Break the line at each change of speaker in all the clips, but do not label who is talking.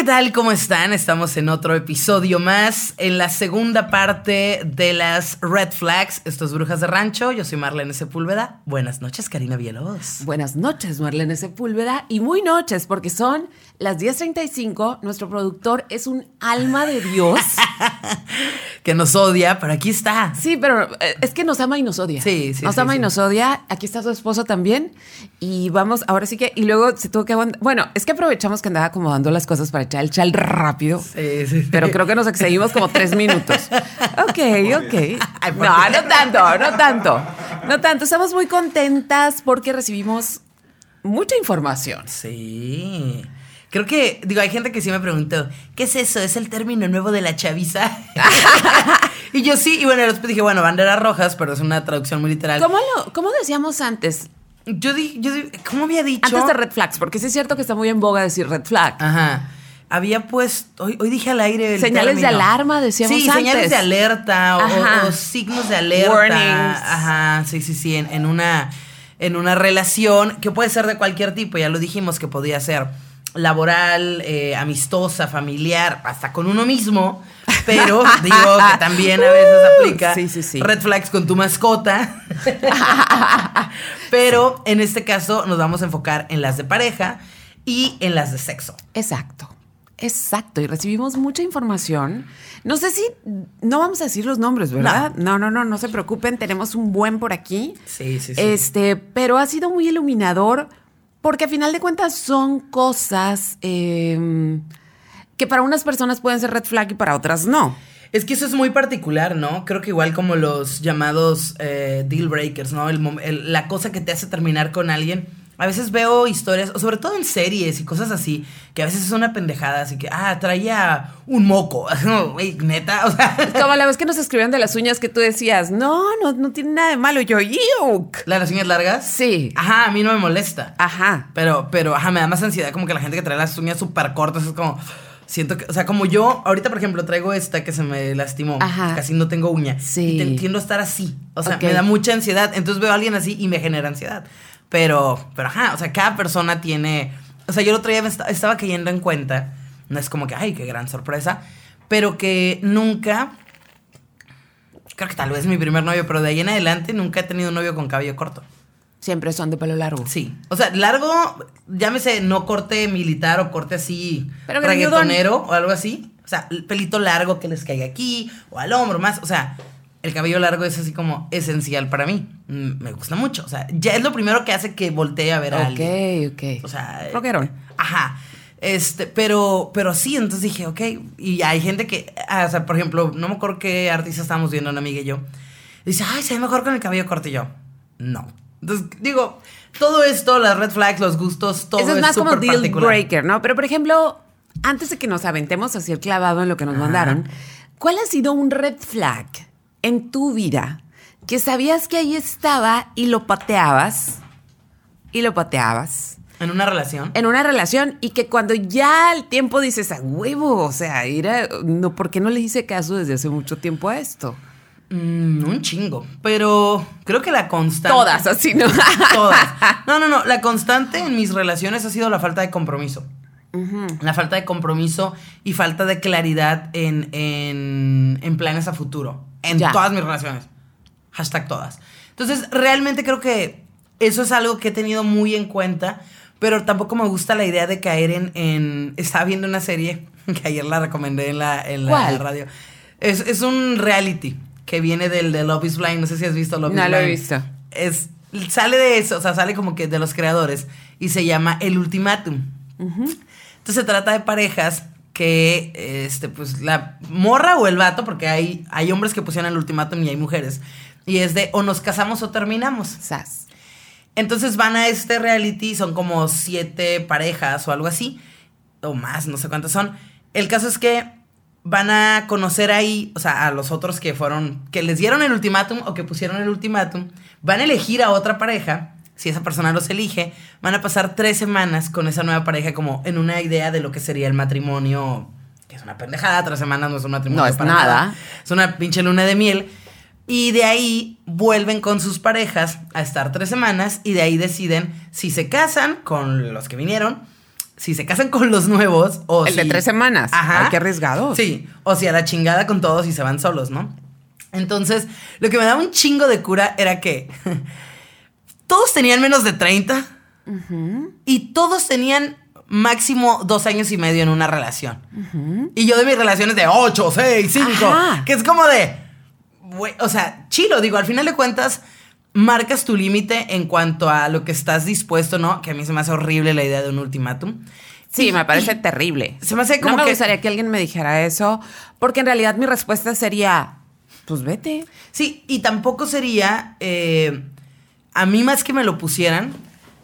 ¿qué tal? ¿Cómo están? Estamos en otro episodio más, en la segunda parte de las Red Flags. Esto es Brujas de Rancho, yo soy Marlene Sepúlveda. Buenas noches, Karina Vielos.
Buenas noches, Marlene Sepúlveda. Y muy noches, porque son las 10.35. Nuestro productor es un alma de Dios.
que nos odia, pero aquí está.
Sí, pero eh, es que nos ama y nos odia.
Sí, sí,
Nos
sí,
ama y nos odia. Aquí está su esposo también. Y vamos, ahora sí que, y luego se tuvo que aguantar. Bueno, es que aprovechamos que andaba acomodando las cosas para echar el chal rápido.
Sí, sí, sí.
Pero creo que nos excedimos como tres minutos. Ok, ok.
Ay, ¿por
No, no tanto, no tanto. No tanto. Estamos muy contentas porque recibimos mucha información.
Sí. Creo que, digo, hay gente que sí me preguntó, ¿qué es eso? ¿Es el término nuevo de la chaviza? y yo sí, y bueno, después dije, bueno, banderas rojas, pero es una traducción muy literal.
¿Cómo, lo, cómo decíamos antes?
Yo dije, yo di- ¿cómo había dicho?
Antes de red flags, porque sí es cierto que está muy en boga decir red flag.
Ajá. Había puesto, hoy, hoy dije al aire. el
Señales de alarma, decíamos
Sí, señales
antes.
de alerta o, signos de alerta.
Warnings.
Ajá, sí, sí, sí, en, en una, en una relación que puede ser de cualquier tipo, ya lo dijimos que podía ser laboral, eh, amistosa, familiar, hasta con uno mismo, pero digo que también a veces aplica
Sí, sí, sí.
red flags con tu mascota. pero en este caso nos vamos a enfocar en las de pareja y en las de sexo.
Exacto. Exacto. Y recibimos mucha información. No sé si no vamos a decir los nombres, ¿verdad? No, no, no, no se preocupen. Tenemos un buen por aquí.
Sí, sí, sí.
Este, pero ha sido muy iluminador porque a final de cuentas son cosas eh, que para unas personas pueden ser red flag y para otras no.
Es que eso es muy particular, ¿no? Creo que igual como los llamados eh, deal breakers, ¿no? El- la cosa que te hace terminar con alguien. A veces veo historias, sobre todo en series y cosas así, que a veces es una pendejada, así que, ah, traía un moco. Güey, neta, o sea.
Como la vez que nos escribieron de las uñas que tú decías, no, no, no tiene nada de malo. Yo, ¡yuk!
¿Las uñas largas?
Sí.
Ajá, a mí no me molesta.
Ajá.
Pero, pero, ajá, me da más ansiedad como que la gente que trae las uñas súper cortas es como. Siento que, o sea, como yo, ahorita por ejemplo traigo esta que se me lastimó,
Ajá.
casi no tengo uña.
Sí.
Y te entiendo estar así. O sea, me da mucha ansiedad. Entonces veo a alguien así y me genera ansiedad. Pero, pero ajá, o sea, cada persona tiene. O sea, yo el otro día me esta- estaba cayendo en cuenta. No es como que, ay, qué gran sorpresa. Pero que nunca. Creo que tal vez mi primer novio, pero de ahí en adelante nunca he tenido un novio con cabello corto.
Siempre son de pelo largo.
Sí. O sea, largo, llámese no corte militar o corte así
Pero
reggaetonero o algo así. O sea, el pelito largo que les caiga aquí o al hombro más. O sea, el cabello largo es así como esencial para mí. Me gusta mucho. O sea, ya es lo primero que hace que voltee a ver a alguien.
Ok, ok.
O sea,
Rockerón.
Ajá. Este, pero, pero sí, entonces dije, ok. Y hay gente que, ah, o sea, por ejemplo, no me acuerdo qué artista estábamos viendo, una amiga y yo. Dice, ay, se ve mejor con el cabello corto y yo. No. Entonces, digo, todo esto, las red flags, los gustos, todo
Eso es más como deal
particular.
breaker, ¿no? Pero, por ejemplo, antes de que nos aventemos hacia el clavado en lo que nos
Ajá.
mandaron, ¿cuál ha sido un red flag en tu vida que sabías que ahí estaba y lo pateabas y lo pateabas
En una relación.
en una relación y que cuando ya el tiempo dices a huevo, o sea, era, no, ¿por qué no le hice caso desde hace mucho tiempo a esto?
Mm, un chingo. Pero creo que la constante.
Todas, así, ¿no?
Todas. No, no, no. La constante en mis relaciones ha sido la falta de compromiso. La falta de compromiso y falta de claridad en, en, en planes a futuro. En
Ya.
todas mis relaciones. Hashtag todas. Entonces, realmente creo que eso es algo que he tenido muy en cuenta. Pero tampoco me gusta la idea de caer en. en estaba viendo una serie que ayer la recomendé en la, en la
¿Cuál?
radio. Es, es un reality que viene del de Love is Blind. No sé si has visto Love is
No
Blind.
lo he visto.
Es, sale de eso, o sea, sale como que de los creadores y se llama El Ultimátum. Entonces se trata de parejas que, este, pues la morra o el vato, porque hay, hay hombres que pusieron el ultimátum y hay mujeres, y es de o nos casamos o terminamos.
Sas.
Entonces van a este reality, son como siete parejas o algo así, o más, no sé cuántas son. El caso es que van a conocer ahí, o sea, a los otros que fueron, que les dieron el ultimátum o que pusieron el ultimátum, van a elegir a otra pareja, si esa persona los elige, van a pasar tres semanas con esa nueva pareja como en una idea de lo que sería el matrimonio, que es una pendejada, tres semanas no es un matrimonio.
No es
para
nada.
Es una pinche luna de miel. Y de ahí vuelven con sus parejas a estar tres semanas y de ahí deciden si se casan con los que vinieron, si se casan con los nuevos o
El de
si-
tres semanas.
Ajá.
Ay, qué arriesgados.
Sí, o si a la chingada con todos y se van solos, ¿no? Entonces, lo que me daba un chingo de cura era que todos tenían menos de 30 y todos tenían máximo dos años y medio en una relación. Y yo de mis relaciones de 8, 6, 5,
Ajá.
que es como de, o sea, chilo, digo, al final de cuentas, marcas tu límite en cuanto a lo que estás dispuesto, ¿no? Que a mí se me hace horrible la idea de un ultimátum.
Sí,
Y-
me parece terrible.
se me hace como
no me
que-
gustaría que alguien me dijera eso, porque en realidad mi respuesta sería, pues vete.
Sí, y tampoco sería, eh, a mí más que me lo pusieran,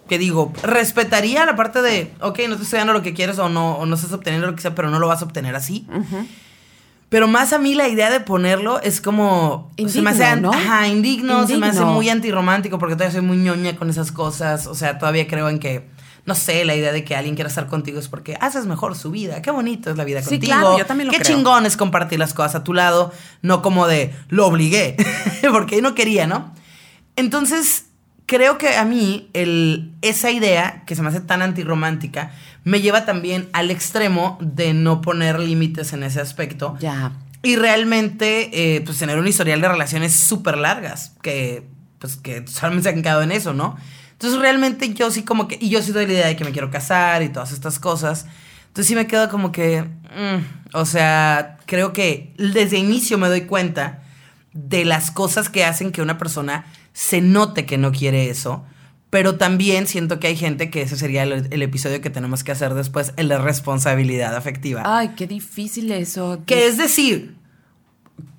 que digo, respetaría la parte de, ok, no te estoy dando lo que quieres o no, o no estás obteniendo lo que sea, pero no lo vas a obtener así. Pero más a mí la idea de ponerlo es como... se me hace,
¿no?
Ajá, indigno, se me hace muy antirromántico porque todavía soy muy ñoña con esas cosas. O sea, todavía creo en que, no sé, la idea de que alguien quiera estar contigo es porque haces mejor su vida. Qué bonito es la vida
Sí,
contigo.
claro, yo también lo
Qué
creo.
chingón es compartir las cosas a tu lado, no como de lo obligué, porque no quería, ¿no? Entonces, creo que a mí el, esa idea, que se me hace tan antirromántica, me lleva también al extremo de no poner límites en ese aspecto.
Ya.
Y realmente, eh, pues tener un historial de relaciones súper largas, que pues que solamente se han quedado en eso, ¿no? Entonces realmente yo sí como que, y yo sí doy la idea de que me quiero casar y todas estas cosas. Entonces sí me quedo como que, mm, o sea, creo que desde inicio me doy cuenta de las cosas que hacen que una persona se note que no quiere eso. Pero también siento que hay gente que ese sería el, el episodio que tenemos que hacer después, el de responsabilidad afectiva.
Ay, qué difícil eso.
Que es decir,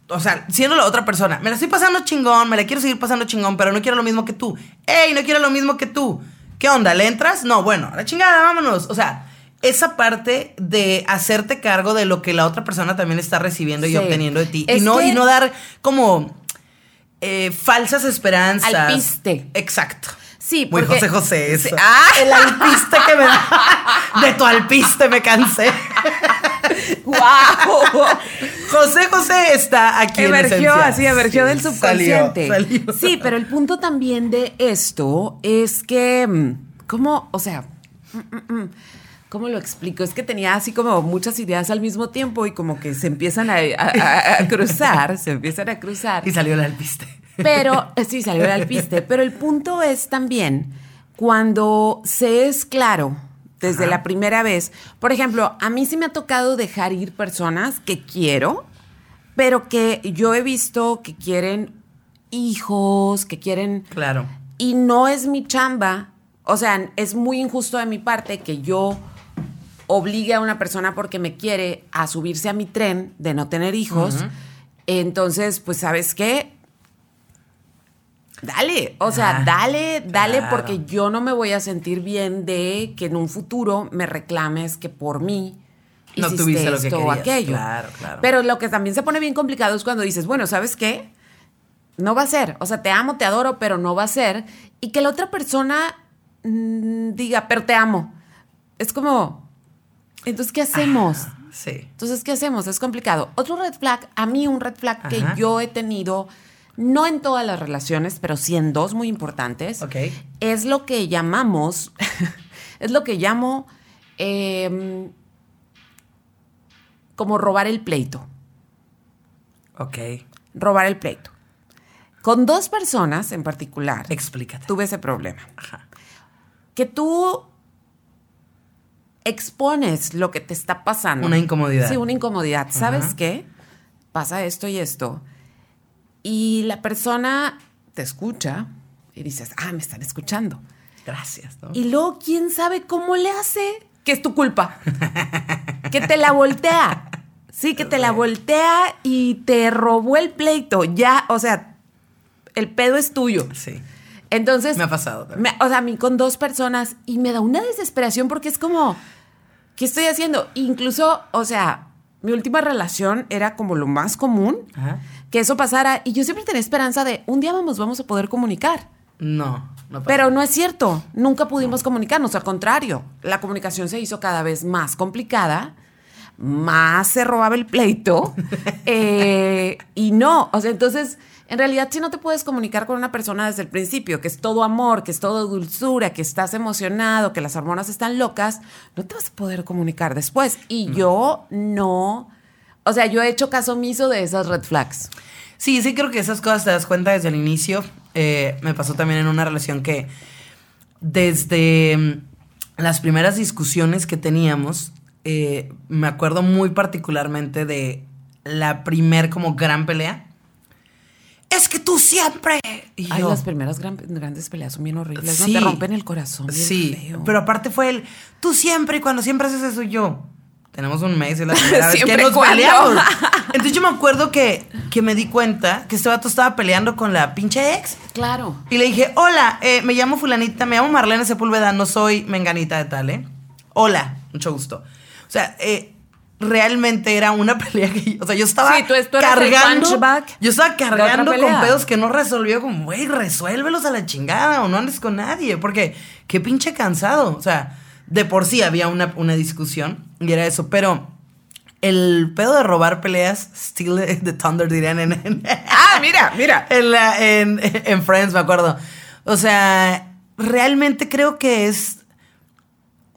o sea, siendo la otra persona, me la estoy pasando chingón, me la quiero seguir pasando chingón, pero no quiero lo mismo que tú. ¡Ey, no quiero lo mismo que tú! ¿Qué onda? ¿Le entras? No, bueno, a la chingada, vámonos. O sea, esa parte de hacerte cargo de lo que la otra persona también está recibiendo y obteniendo de ti. Y no,
que-
y no dar como eh, falsas esperanzas.
Alpiste.
Exacto.
Sí,
Muy
porque-
José José eso.
Ah.
El alpiste que me da. De tu alpiste me cansé.
¡Wow!
José José está aquí en
Emergió, así, emergió
Sí,
del subconsciente.
salió, salió.
Sí, pero el punto también de esto es que, mm, ¿cómo? O sea, mm, mm, mm, ¿cómo lo explico? Es que tenía así como muchas ideas al mismo tiempo y como que se empiezan a, a- a- a cruzar, se empiezan a cruzar.
Y salió el alpiste.
Pero, eh, sí, salió el alpiste. Pero el punto es también cuando se es claro desde
Ajá.
la primera vez. Por ejemplo, a mí sí me ha tocado dejar ir personas que quiero, pero que yo he visto que quieren hijos, que quieren...
Claro.
Y no es mi chamba. O sea, es muy injusto de mi parte que yo obligue a una persona porque me quiere a subirse a mi tren de no tener hijos. Entonces, pues, ¿sabes qué? Dale, o sea,
Ah,
dale, dale,
claro.
porque yo no me voy a sentir bien de que en un futuro me reclames que por mí
No
hiciste
tuviste lo que
esto o aquello.
Claro, claro.
Pero lo que también se pone bien complicado es cuando dices, bueno, ¿sabes qué? No va a ser. O sea, te amo, te adoro, pero no va a ser. Y que la otra persona mm, diga, pero te amo. Es como, entonces, ¿qué hacemos?
Sí.
Entonces, ¿qué hacemos? Es complicado. Otro red flag, a mí un red flag que yo he tenido, no en todas las relaciones, pero sí en dos muy importantes,
Ok.
es lo que llamamos, es lo que llamo em, como robar el pleito.
Ok.
Robar el pleito. Con dos personas en particular,
Explícate.
tuve ese problema.
Ajá.
Que tú expones lo que te está pasando.
Una incomodidad.
Sí, una incomodidad. ¿Sabes qué? Pasa esto y esto. Y la persona te escucha y dices, ah, me están escuchando.
Gracias, ¿no?
Y luego, ¿quién sabe cómo le hace? Que es tu culpa. que te la voltea. Sí, que te la voltea y te robó el pleito. Ya, o sea, el pedo es tuyo.
Sí.
Entonces.
Me ha pasado
me- o sea, a mí con dos personas y me da una desesperación porque es como, ¿qué estoy haciendo? Incluso, o sea, mi última relación era como lo más común
Ajá.
que eso pasara y yo siempre tenía esperanza de un día nos vamos a poder comunicar.
No, no pasa.
Pero no es cierto, nunca pudimos comunicarnos, al contrario, la comunicación se hizo cada vez más complicada más se robaba el pleito. Eh, y no, o sea, entonces, en realidad, si no te puedes comunicar con una persona desde el principio, que es todo amor, que es todo dulzura, que estás emocionado, que las hormonas están locas, no te vas a poder comunicar después. Y yo no, o sea, yo he hecho caso omiso de esas red flags.
Sí, sí creo que esas cosas te das cuenta desde el inicio. Eh, me pasó también en una relación que desde mm, las primeras discusiones que teníamos, eh, me acuerdo muy particularmente de la primer como gran pelea. Es que tú siempre. Y
Ay,
yo,
las primeras gran- grandes peleas son bien horribles,
Sí.
¿no? Te rompen el corazón.
Sí,
feo.
pero aparte fue el tú siempre y cuando siempre haces eso y yo. Tenemos un mes y es la primera vez que
¿Siempre
nos peleamos. Entonces yo me acuerdo que, que me di cuenta que este vato estaba peleando con la pinche ex.
Claro.
Y le dije, hola, eh, me llamo fulanita, me llamo Marlene Sepúlveda, no soy menganita de tal, ¿eh? Hola, mucho gusto. O sea, eh, realmente era una pelea que, yo- o sea, yo estaba
Sí, tú- tú eras el
cargando, yo estaba cargando con pedos que no resolvió, como, güey, resuélvelos a la chingada o no andes con nadie, porque qué pinche cansado. O sea, de por sí había una, una discusión y era eso, pero el pedo de robar peleas, Steal the Thunder dirían en- en
Ah, mira, mira.
en, la- en, en Friends, me acuerdo. O sea, realmente creo que es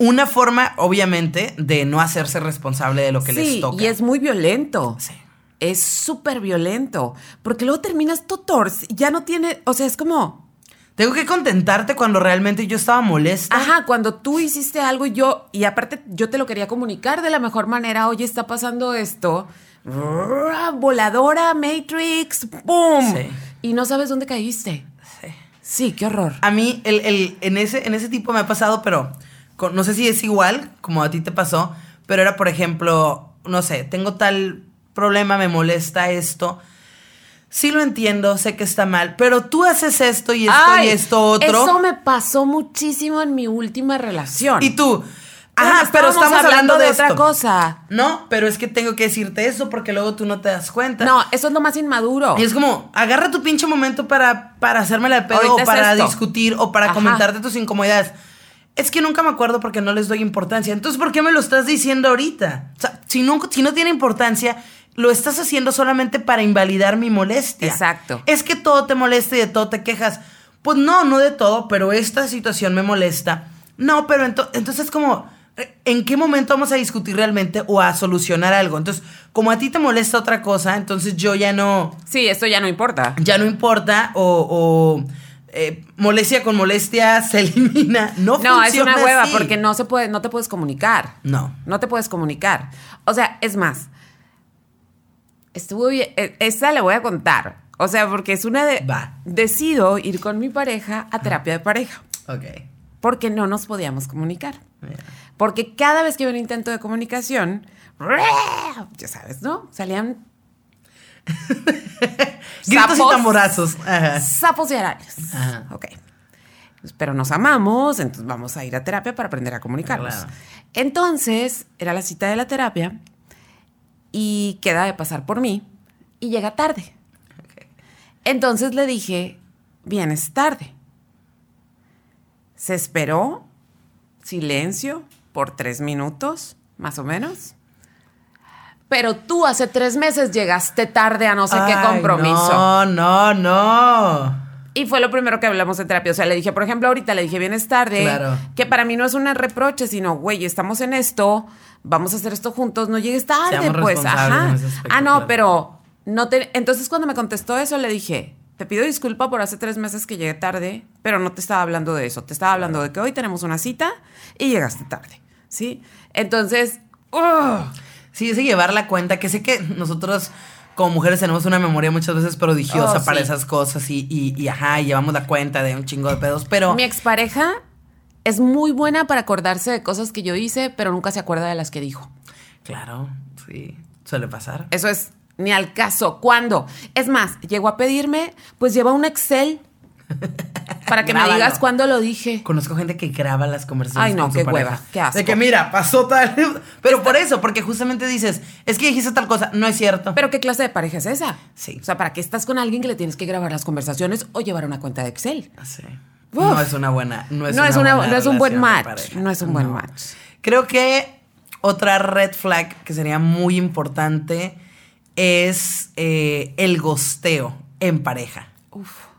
una forma, obviamente, de no hacerse responsable de lo que les
Sí,
toca.
y es muy violento.
Sí.
Es súper violento. Porque luego terminas totor, ya no tiene, o sea, es como,
Tengo que contentarte cuando realmente yo estaba molesta.
ajá, cuando tú hiciste algo y yo, y aparte yo te lo quería comunicar de la mejor manera, oye, está pasando esto, voladora, Matrix, ¡pum!
Sí.
Y no sabes dónde caíste.
Sí.
Sí, qué horror.
A mí, el, el- en, ese, en ese tipo me ha pasado, pero con- no sé si es igual como a ti te pasó, pero era, por ejemplo, no sé, tengo tal problema, me molesta esto. Sí lo entiendo, sé que está mal, pero tú haces esto y esto
Ay,
y esto otro.
Eso me pasó muchísimo en mi última relación.
Y tú, ajá, pero
estábamos
estamos hablando de,
otra cosa.
No, pero es que tengo que decirte eso porque luego tú no te das cuenta.
No, eso es lo más inmaduro.
Y es como, agarra tu pinche momento para, para hacérmela de pedo
Ahorita
o para discutir o para
Ajá.
comentarte tus incomodidades. Es que nunca me acuerdo porque no les doy importancia. Entonces, ¿por qué me lo estás diciendo ahorita? O sea, si no, si no tiene importancia, lo estás haciendo solamente para invalidar mi molestia.
Exacto.
Es que todo te molesta y de todo te quejas. Pues no, no de todo, pero esta situación me molesta. No, pero ento- entonces como, ¿en qué momento vamos a discutir realmente o a solucionar algo? Entonces, como a ti te molesta otra cosa, entonces yo ya no
Sí, esto ya no importa.
ya no importa o, o, eh, molestia con molestia se elimina. No,
No, es una hueva
así.
porque no se puede, no te puedes comunicar.
No.
No te puedes comunicar. O sea, es más, estuvo bien. eh, Esta le voy a contar. O sea, porque es una de.
Va.
Decido ir con mi pareja a terapia de pareja.
Ok.
Porque no nos podíamos comunicar. Porque cada vez que había un intento de comunicación, ya sabes, ¿no? Salían
Gritos y
Sapos.
tamborazos. Ajá.
sapos y arañas.
Ajá.
Ok. Pero nos amamos, entonces vamos a ir a terapia para aprender a comunicarnos.
Claro.
Entonces, era la cita de la terapia y queda de pasar por mí y llega tarde. Entonces le dije, vienes tarde. Se esperó, silencio, por tres minutos, más o menos. Pero tú hace tres meses llegaste tarde a no sé qué compromiso.
No, no, no.
Y fue lo primero que hablamos en terapia. O sea, le dije, por ejemplo, ahorita le dije, vienes tarde.
Claro.
Que para mí no es un reproche, sino, güey, estamos en esto, vamos a hacer esto juntos, no llegues tarde,
Seamos
pues. Ajá.
aspecto,
ah, no,
claro.
pero no te. Entonces, cuando me contestó eso, le dije, te pido disculpa por hace tres meses que llegué tarde, pero no te estaba hablando de eso. Te estaba hablando de que hoy tenemos una cita y llegaste tarde. ¿Sí? Entonces, ¡ugh!
Sí, es llevar la cuenta, que sé que nosotros como mujeres tenemos una memoria muchas veces prodigiosa
Oh,
para
sí.
esas cosas y, y, y, ajá, y llevamos la cuenta de un chingo de pedos, pero...
mi expareja es muy buena para acordarse de cosas que yo hice, pero nunca se acuerda de las que dijo.
Claro, sí, suele pasar.
Eso es ni al caso. ¿Cuándo? Es más, llegó a pedirme, pues lleva un Excel para que me digas cuándo lo dije.
Conozco gente que graba las conversaciones.
Ay, no,
con su
qué
pareja.
hueva, qué asco.
De que mira, pasó tal. Pero por eso, porque justamente dices, es que dijiste tal cosa, no es cierto.
Pero ¿qué clase de pareja es esa?
Sí.
O sea, ¿para qué estás con alguien que le tienes que grabar las conversaciones o llevar una cuenta de Excel?
Sí.
Uf.
No es una buena. No es,
No
una
es una-
buena
no es un buen match, no es un buen match.
Creo que Otra red flag que sería muy importante es eh, el gosteo en pareja.
Uf.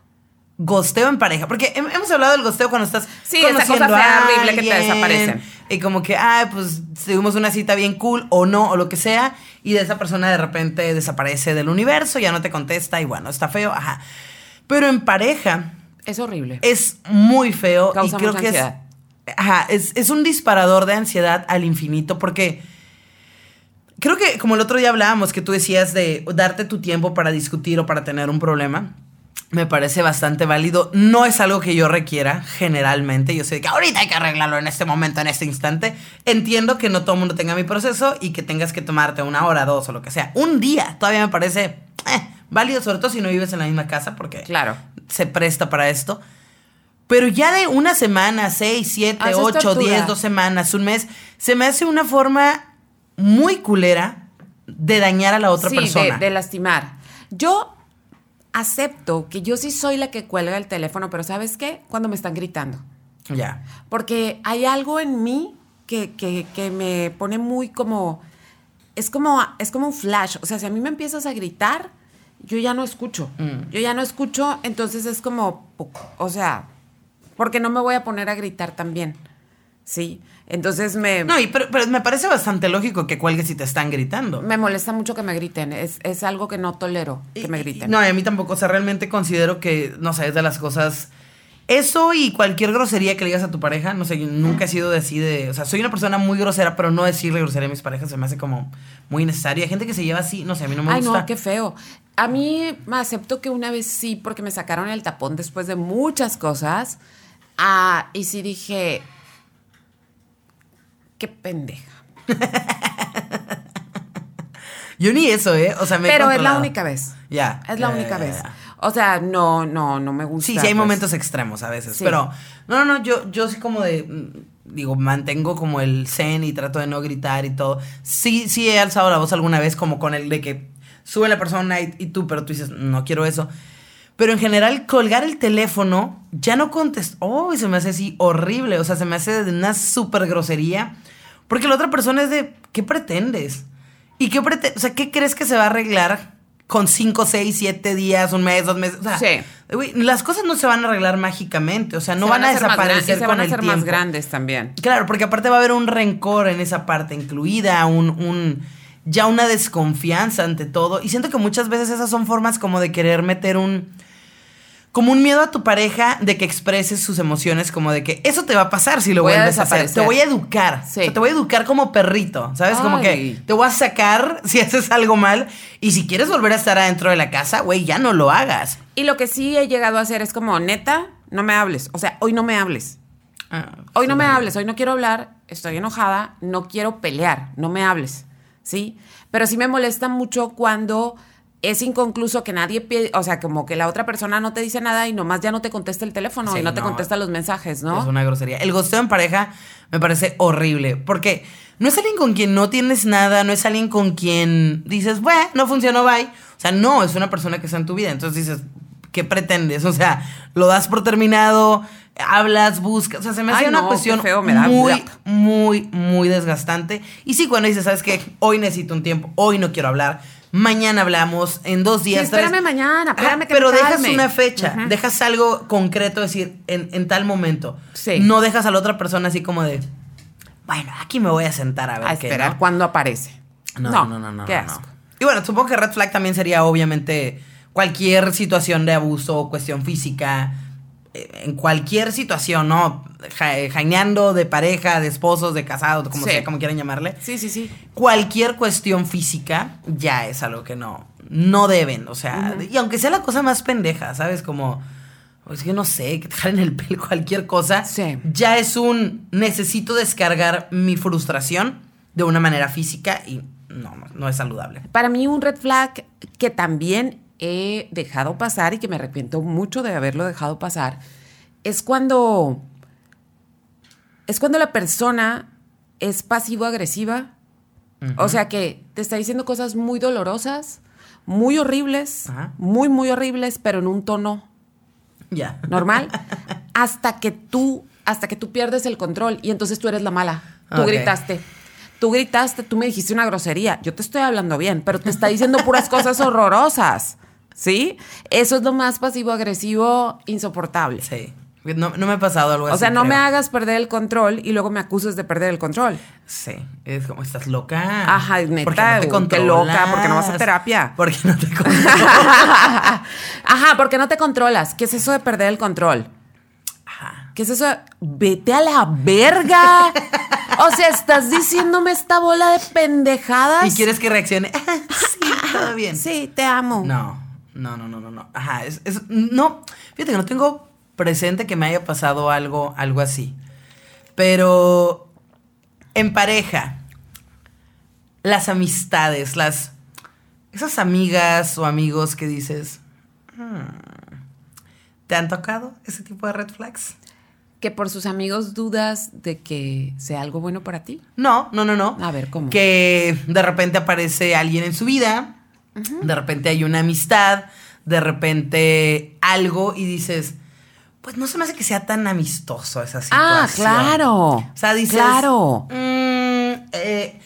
Gosteo en pareja. Porque hem- hemos hablado del gosteo cuando estás.
Sí, esa
conociendo
cosa fea,
a
horrible que te desaparecen.
Y como que, ay, pues tuvimos una cita bien cool o no, o lo que sea. Y de esa persona de repente desaparece del universo, ya no te contesta y bueno, está feo, ajá. Pero en pareja
Es horrible.
es muy feo
Causa
y creo
mucha
que
ansiedad.
es, ajá, es es un disparador de ansiedad al infinito porque creo que como el otro día hablábamos que tú decías de darte tu tiempo para discutir o para tener un problema. Me parece bastante válido. No es algo que yo requiera generalmente. Yo sé que ahorita hay que arreglarlo en este momento, en este instante. Entiendo que no todo el mundo tenga mi proceso y que tengas que tomarte una hora, dos o lo que sea. Un día todavía me parece eh, válido, sobre todo si no vives en la misma casa, porque
Claro.
se presta para esto. Pero ya de una semana, seis, siete, ocho, diez, dos semanas, un mes, se me hace una forma muy culera de dañar a la otra
sí,
persona.
De, de lastimar. Yo acepto que yo sí soy la que cuelga el teléfono, pero ¿sabes qué? Cuando me están gritando.
Ya.
Porque hay algo en mí que, que- que me pone muy como. Es como, es como un flash. O sea, si a mí me empiezas a gritar, yo ya no escucho.
Mm.
Yo ya no escucho, entonces es como. O sea, porque no me voy a poner a gritar también. ¿Sí? Entonces me,
No, y pero, pero me parece bastante lógico que cuelgues si te están gritando.
me molesta mucho que me griten. Es, es algo que no tolero, que me
Y- y-
griten.
No, y a mí tampoco. O sea, realmente considero que, no sé, es de las cosas. Eso y cualquier grosería que le digas a tu pareja, no sé, yo nunca he sido de así de. O sea, soy una persona muy grosera, pero no decirle grosería a mis parejas se me hace como muy necesario. Hay gente que se lleva así, no sé, a mí no me
Ay,
gusta.
no, qué feo. A mí me acepto que una vez sí, porque me sacaron el tapón después de muchas cosas. Ah, y sí dije, qué pendeja.
Yo ni eso, ¿eh? O sea, me he
Pero es la única vez.
Ya.
Es la única vez. O sea, no, no, no me gusta.
Sí, sí hay
pues.
momentos extremos a veces,
Sí.
pero no, no, no, yo, yo sí como de, mm, digo, mantengo como el zen y trato de no gritar y todo. Sí, sí he alzado la voz alguna vez como con el de que sube la persona y, y tú, pero tú dices, no quiero eso. Pero en general, colgar el teléfono, ya no contestó. Oh, se me hace así horrible. O sea, se me hace de una súper grosería. Porque la otra persona es de, ¿qué pretendes? ¿Y qué pretendes? O sea, ¿qué crees que se va a arreglar con 5, 6, 7 días, un mes, dos meses? O sea,
Sí.
güey, las cosas no se van a arreglar mágicamente. O sea, no
Se
van, a
más gran-
desaparecer
se
con
van a
el tiempo.
más grandes también.
Claro, porque aparte va a haber un rencor en esa parte incluida, un, un ya una desconfianza ante todo. Y siento que muchas veces esas son formas como de querer meter un como un miedo a tu pareja de que expreses sus emociones, como de que eso te va a pasar si lo
Voy
vuelves a hacer. Te voy a educar.
Sí.
O sea, te voy a educar como perrito, ¿sabes? Como que te voy a sacar si haces algo mal. Y si quieres volver a estar adentro de la casa, güey, ya no lo hagas.
Y lo que sí he llegado a hacer es como, neta, no me hables. O sea, hoy no me hables. Hoy no me hables, hoy no quiero hablar, estoy enojada, no quiero pelear, no me hables, ¿sí? Pero sí me molesta mucho cuando es inconcluso que nadie pide, o sea, como que la otra persona no te dice nada y nomás ya no te contesta el teléfono
Sí,
y no te contesta los mensajes, ¿no?
Es una grosería. El gosteo en pareja me parece horrible. Porque no es alguien con quien no tienes nada, no es alguien con quien dices, bueno, no funcionó, bye. O sea, no, es una persona que está en tu vida. Entonces dices, ¿qué pretendes? O sea, lo das por terminado, hablas, buscas. O sea, se me hace
Ay,
una
no,
cuestión
qué feo, me da
muy, muy, muy desgastante. Y sí, cuando dices, ¿sabes qué? Hoy necesito un tiempo, hoy no quiero hablar. Mañana hablamos, en dos
Sí,
días. tres-
espérame mañana, espérame
Ajá,
que
Pero
me
dejas una fecha, dejas algo concreto, decir, en, en tal momento.
Sí.
No dejas a la otra persona así como de, bueno, aquí me voy a sentar a ver
a
qué,
esperar
¿no?
cuando aparece.
No, no, no, no, no,
Qué.
Y bueno, supongo que red flag también sería obviamente cualquier situación de abuso o cuestión física, en cualquier situación, ¿no? Ja- eh, Jaineando de pareja, de esposos, de casados, como
Sí.
sea, como quieran llamarle.
Sí, sí, sí.
Cualquier cuestión física ya es algo que no, no deben, o sea, y aunque sea la cosa más pendeja, ¿sabes? Como, es que no sé, que te jalen el pelo, cualquier cosa,
Sí.
ya es un, necesito descargar mi frustración de una manera física y no, no es saludable.
Para mí un red flag que también he dejado pasar y que me arrepiento mucho de haberlo dejado pasar es cuando es cuando la persona es pasivo agresiva, o sea que te está diciendo cosas muy dolorosas, muy horribles, muy muy horribles, pero en un tono
Ya.
normal hasta que tú hasta que tú pierdes el control y entonces tú eres la mala. Tú gritaste. tú gritaste, tú me dijiste una grosería. Yo te estoy hablando bien, pero te está diciendo puras cosas horrorosas. ¿Sí? Eso es lo más pasivo-agresivo insoportable.
Sí. No, no me ha pasado algo así.
O sea, no me hagas perder el control y luego me acuses de perder el control.
Sí. Es como, estás loca.
Ajá, neta,
¿Por qué no te controlas?
loca, ¿por qué no vas a terapia?
¿Por qué no te controlas?
Ajá, porque no te controlas. ¿Qué es eso de perder el control? ¿Qué es eso? de- Vete a la verga. O sea, estás diciéndome esta bola de pendejadas.
¿Y quieres que reaccione? sí, todo bien.
Sí, te amo.
No, no, no, no, no, no. Ajá, es, es- no, fíjate que no tengo presente que me haya pasado algo, algo así. Pero en pareja, las amistades, las esas amigas o amigos que dices, "Hmm, ¿te han tocado ese tipo de red flags?
Que por sus amigos dudas de que sea algo bueno para ti.
No, no, no, no.
A ver, ¿cómo?
Que de repente aparece alguien en su vida, de repente hay una amistad, de repente algo y dices, pues no se me hace que sea tan amistoso esa situación.
Ah, claro.
O sea, dices.
Claro.
"Mm, eh",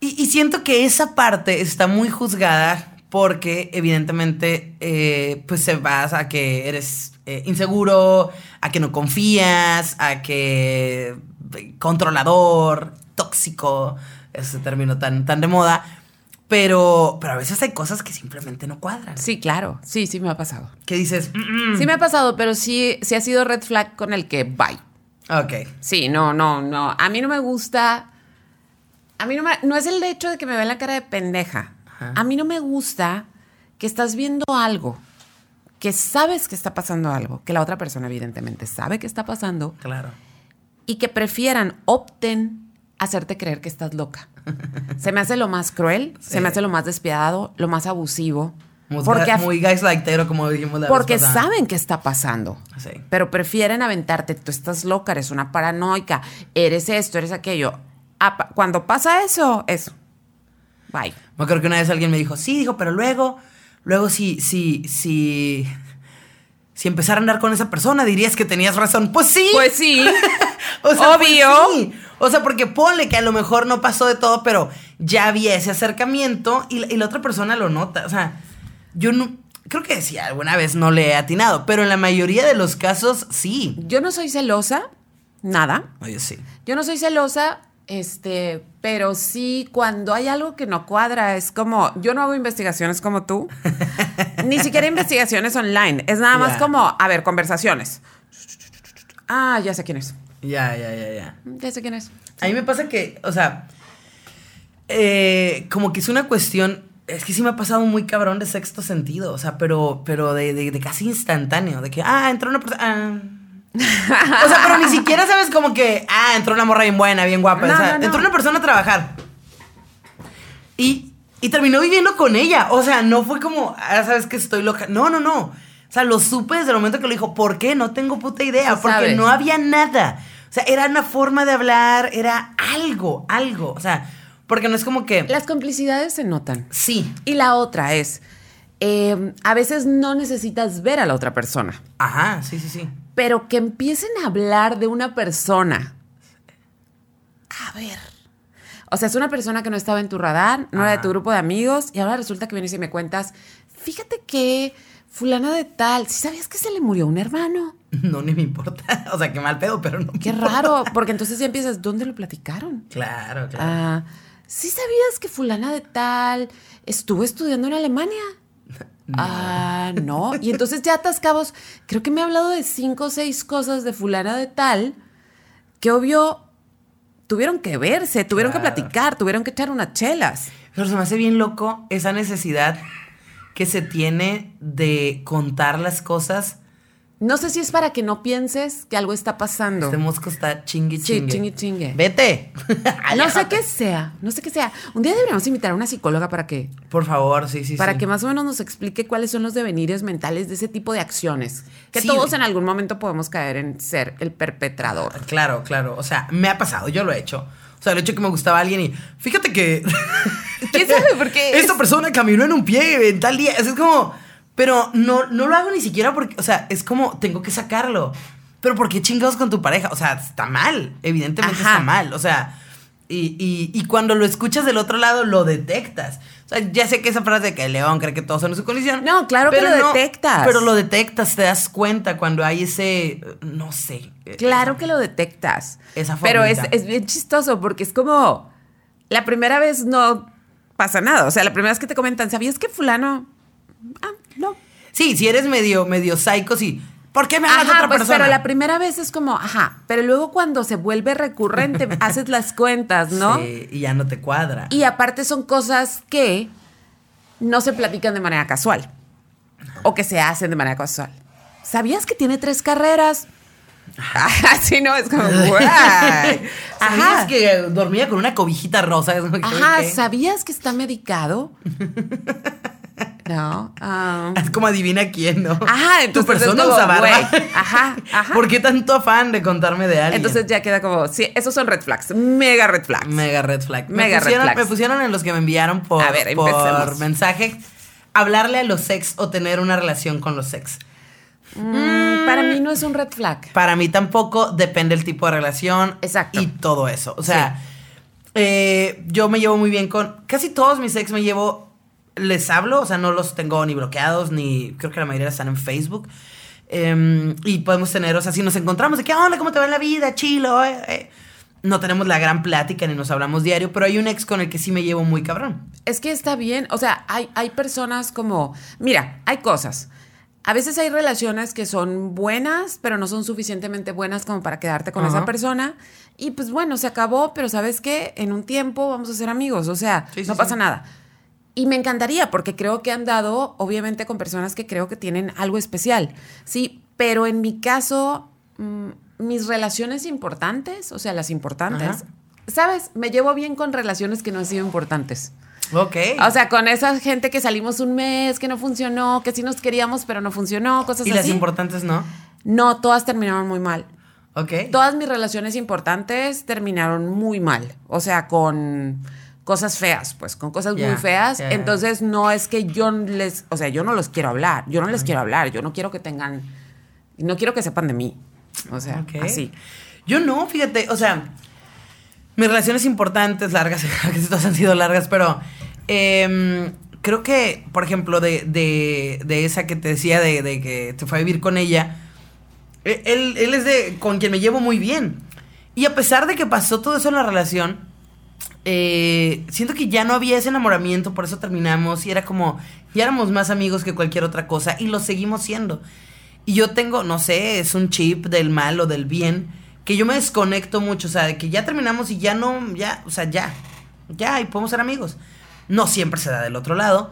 y, y siento que esa parte está muy juzgada porque, evidentemente, eh, pues se basa a que eres eh, inseguro, a que no confías, a que controlador, tóxico, ese término tan, tan de moda. Pero, pero a veces hay cosas que simplemente no cuadran.
Sí, claro. Sí, sí me ha pasado.
Que dices, "Mm, mm".
Sí me ha pasado, pero sí, sí ha sido red flag con el que bye.
ok.
Sí, no, no, no. A mí no me gusta. A mí no me. No es el hecho de que me vean la cara de pendeja.
Ajá.
A mí no me gusta que estás viendo algo, que sabes que está pasando algo, que la otra persona evidentemente sabe que está pasando,
Claro.
y que prefieran, opten hacerte creer que estás loca. Se me hace lo más cruel,
Sí.
se me hace lo más despiadado, lo más abusivo.
Muy,
porque a-
muy gaslightero, como dijimos la vez
porque
pasada.
saben qué está pasando.
Sí.
Pero prefieren aventarte, tú estás loca, eres una paranoica, eres esto, eres aquello. Cuando pasa eso, eso. Bye.
Me acuerdo que una vez alguien me dijo, sí, dijo, pero luego, luego si, si, si, si empezara a andar con esa persona, dirías que tenías razón. Pues sí.
Pues sí.
O sea, pues
Obvio.
sí. O sea, porque ponle que a lo mejor no pasó de todo, pero ya había ese acercamiento y, la- y la otra persona lo nota. O sea, yo no. Creo que sí, alguna vez no le he atinado, pero en la mayoría de los casos sí.
Yo no soy celosa, nada.
Oye, sí.
Yo no soy celosa, este, pero sí cuando hay algo que no cuadra, es como, yo no hago investigaciones como tú, ni siquiera investigaciones online, es nada más como, a ver, conversaciones. Ah, ya sé quién es,
Ya, ya, ya, ya.
ya sé quién es.
A mí me pasa que, o sea, eh, como que es una cuestión, es que sí me ha pasado muy cabrón de sexto sentido, o sea, pero, pero de, de- de casi instantáneo, de que, ah, entró una persona, ah. O sea, pero ni siquiera sabes como que, ah, entró una morra bien buena, bien guapa,
No,
o sea,
no, no.
entró una persona a trabajar. Y, y terminó viviendo con ella, o sea, no fue como, ah, sabes que estoy loca, no, no, no. O sea, lo supe desde el momento que lo dijo, ¿por qué? No tengo puta idea, porque no había nada. O sea, era una forma de hablar, era algo, algo. O sea, porque no es como que.
Las complicidades se notan.
Sí.
Y la otra es, eh, a veces no necesitas ver a la otra persona,
Ajá, sí, sí, sí.
pero que empiecen a hablar de una persona. A ver. O sea, es una persona que no estaba en tu radar, no era de tu grupo de amigos, y ahora resulta que vienes y me cuentas, fíjate que fulana de tal, ¿sí sabías que se le murió un hermano?
No, ni me importa. O sea, qué mal pedo, pero no. me
Qué
importa.
raro, porque entonces ya empiezas, ¿dónde lo platicaron?
Claro, claro.
Ah, ¿sí sabías que fulana de tal estuvo estudiando en Alemania? Ah, no. Y entonces ya atascabos, creo que me ha hablado de cinco o seis cosas de fulana de tal, que obvio tuvieron que verse, tuvieron que platicar, tuvieron que echar unas chelas.
Pero se me hace bien loco esa necesidad que se tiene de contar las cosas.
No sé si es para que no pienses que algo está pasando.
Este mosco está chingui
Sí,
chingue.
chingue, chingue.
Vete.
No sé qué sea, no sé qué sea. Un día deberíamos invitar a una psicóloga para que
Por favor, sí, sí,
para
sí.
que más o menos nos explique cuáles son los devenires mentales de ese tipo de acciones. Que
Sí.
todos en algún momento podemos caer en ser el perpetrador.
Claro, claro. O sea, me ha pasado, yo lo he hecho. O sea, el hecho que me gustaba alguien y fíjate que.
¿Quién sabe por qué?
Esta persona caminó en un pie en tal día. Es como. Pero no, no lo hago ni siquiera porque. O sea, es como, tengo que sacarlo. Pero ¿por qué chingados con tu pareja? O sea, está mal. Evidentemente
Ajá.
está mal. O sea. Y, y, y cuando lo escuchas del otro lado, lo detectas. O sea, ya sé que esa frase de que el león cree que todos son en su condición.
No, claro que lo detectas.
Pero lo detectas, te das cuenta cuando hay ese, no sé.
Claro
esa-
que lo detectas.
Esa
Pero es, es bien chistoso porque es como la primera vez no pasa nada. O sea, la primera vez que te comentan, ¿sabías que fulano? Ah, no.
Sí, si eres medio, medio psycho, sí. ¿Por qué me hablas
Ajá,
otra
pues,
persona?
pero la primera vez es como, ajá, pero luego cuando se vuelve recurrente, haces las cuentas, ¿no?
Sí, y ya no te cuadra.
Y aparte son cosas que no se platican de manera casual o que se hacen de manera casual. ¿Sabías que tiene tres carreras? Así no, es como, guay.
¿Sabías que dormía con una cobijita rosa? Es como que,
Ajá. ¿sabías que está medicado? No. ah.
Es como adivina quién, ¿no?
Ajá,
Tu
entonces es
persona
como,
usa barba.
ajá, ajá.
¿Por qué tanto afán de contarme de alguien?
Entonces ya queda como, sí, esos son red flags, mega red flags.
Mega red flag. Me
Mega red
pusieron,
flags.
Me pusieron en los que me enviaron por,
A ver,
por mensaje hablarle a los sex o tener una relación con los sex.
Mm, para mí no es un red flag.
Para mí tampoco depende el tipo de relación.
Exacto.
Y todo eso. O sea, eh, yo me llevo muy bien con. Casi todos mis ex me llevo. Les hablo, o sea, no los tengo ni bloqueados, ni. Creo que la mayoría están en Facebook. Eh, y podemos tener, o sea, si nos encontramos de que, onda, ¿cómo te va en la vida? Chilo, eh, eh". No tenemos la gran plática ni nos hablamos diario, pero hay un ex con el que sí me llevo muy cabrón.
Es que está bien, o sea, hay, hay personas como, mira, hay cosas. A veces hay relaciones que son buenas, pero no son suficientemente buenas como para quedarte con esa persona. Y pues bueno, se acabó, pero ¿sabes qué? En un tiempo vamos a ser amigos, o sea,
Sí, sí,
no
sí.
pasa nada. Y me encantaría, porque creo que han dado, obviamente, con personas que creo que tienen algo especial. Sí, pero en mi caso, mm, mis relaciones importantes, o sea, las importantes,
Ajá.
¿sabes? Me llevo bien con relaciones que no han sido importantes.
Ok.
O sea, con esa gente que salimos un mes, que no funcionó, que sí nos queríamos, pero no funcionó, cosas
y las
así.
importantes no.
No, todas terminaron muy mal.
Ok.
Todas mis relaciones importantes terminaron muy mal. O sea, con cosas feas, pues, con cosas muy feas. Entonces, no es que yo les, o sea, yo no los quiero hablar, yo no les quiero hablar, yo no quiero que tengan, no quiero que sepan de mí. O sea, así.
Yo no, fíjate, o sea, mis relaciones importantes, largas, que todas han sido largas, pero em, creo que, por ejemplo, de, de, de esa que te decía de, de que te fue a vivir con ella, e- él, él es de con quien me llevo muy bien. Y a pesar de que pasó todo eso en la relación, eh, siento que ya no había ese enamoramiento, por eso terminamos y era como, ya éramos más amigos que cualquier otra cosa y lo seguimos siendo. Y yo tengo, no sé, es un chip del mal o del bien, que yo me desconecto mucho, o sea, de que ya terminamos y ya no, ya, o sea, ya, ya, y podemos ser amigos. No siempre se da del otro lado,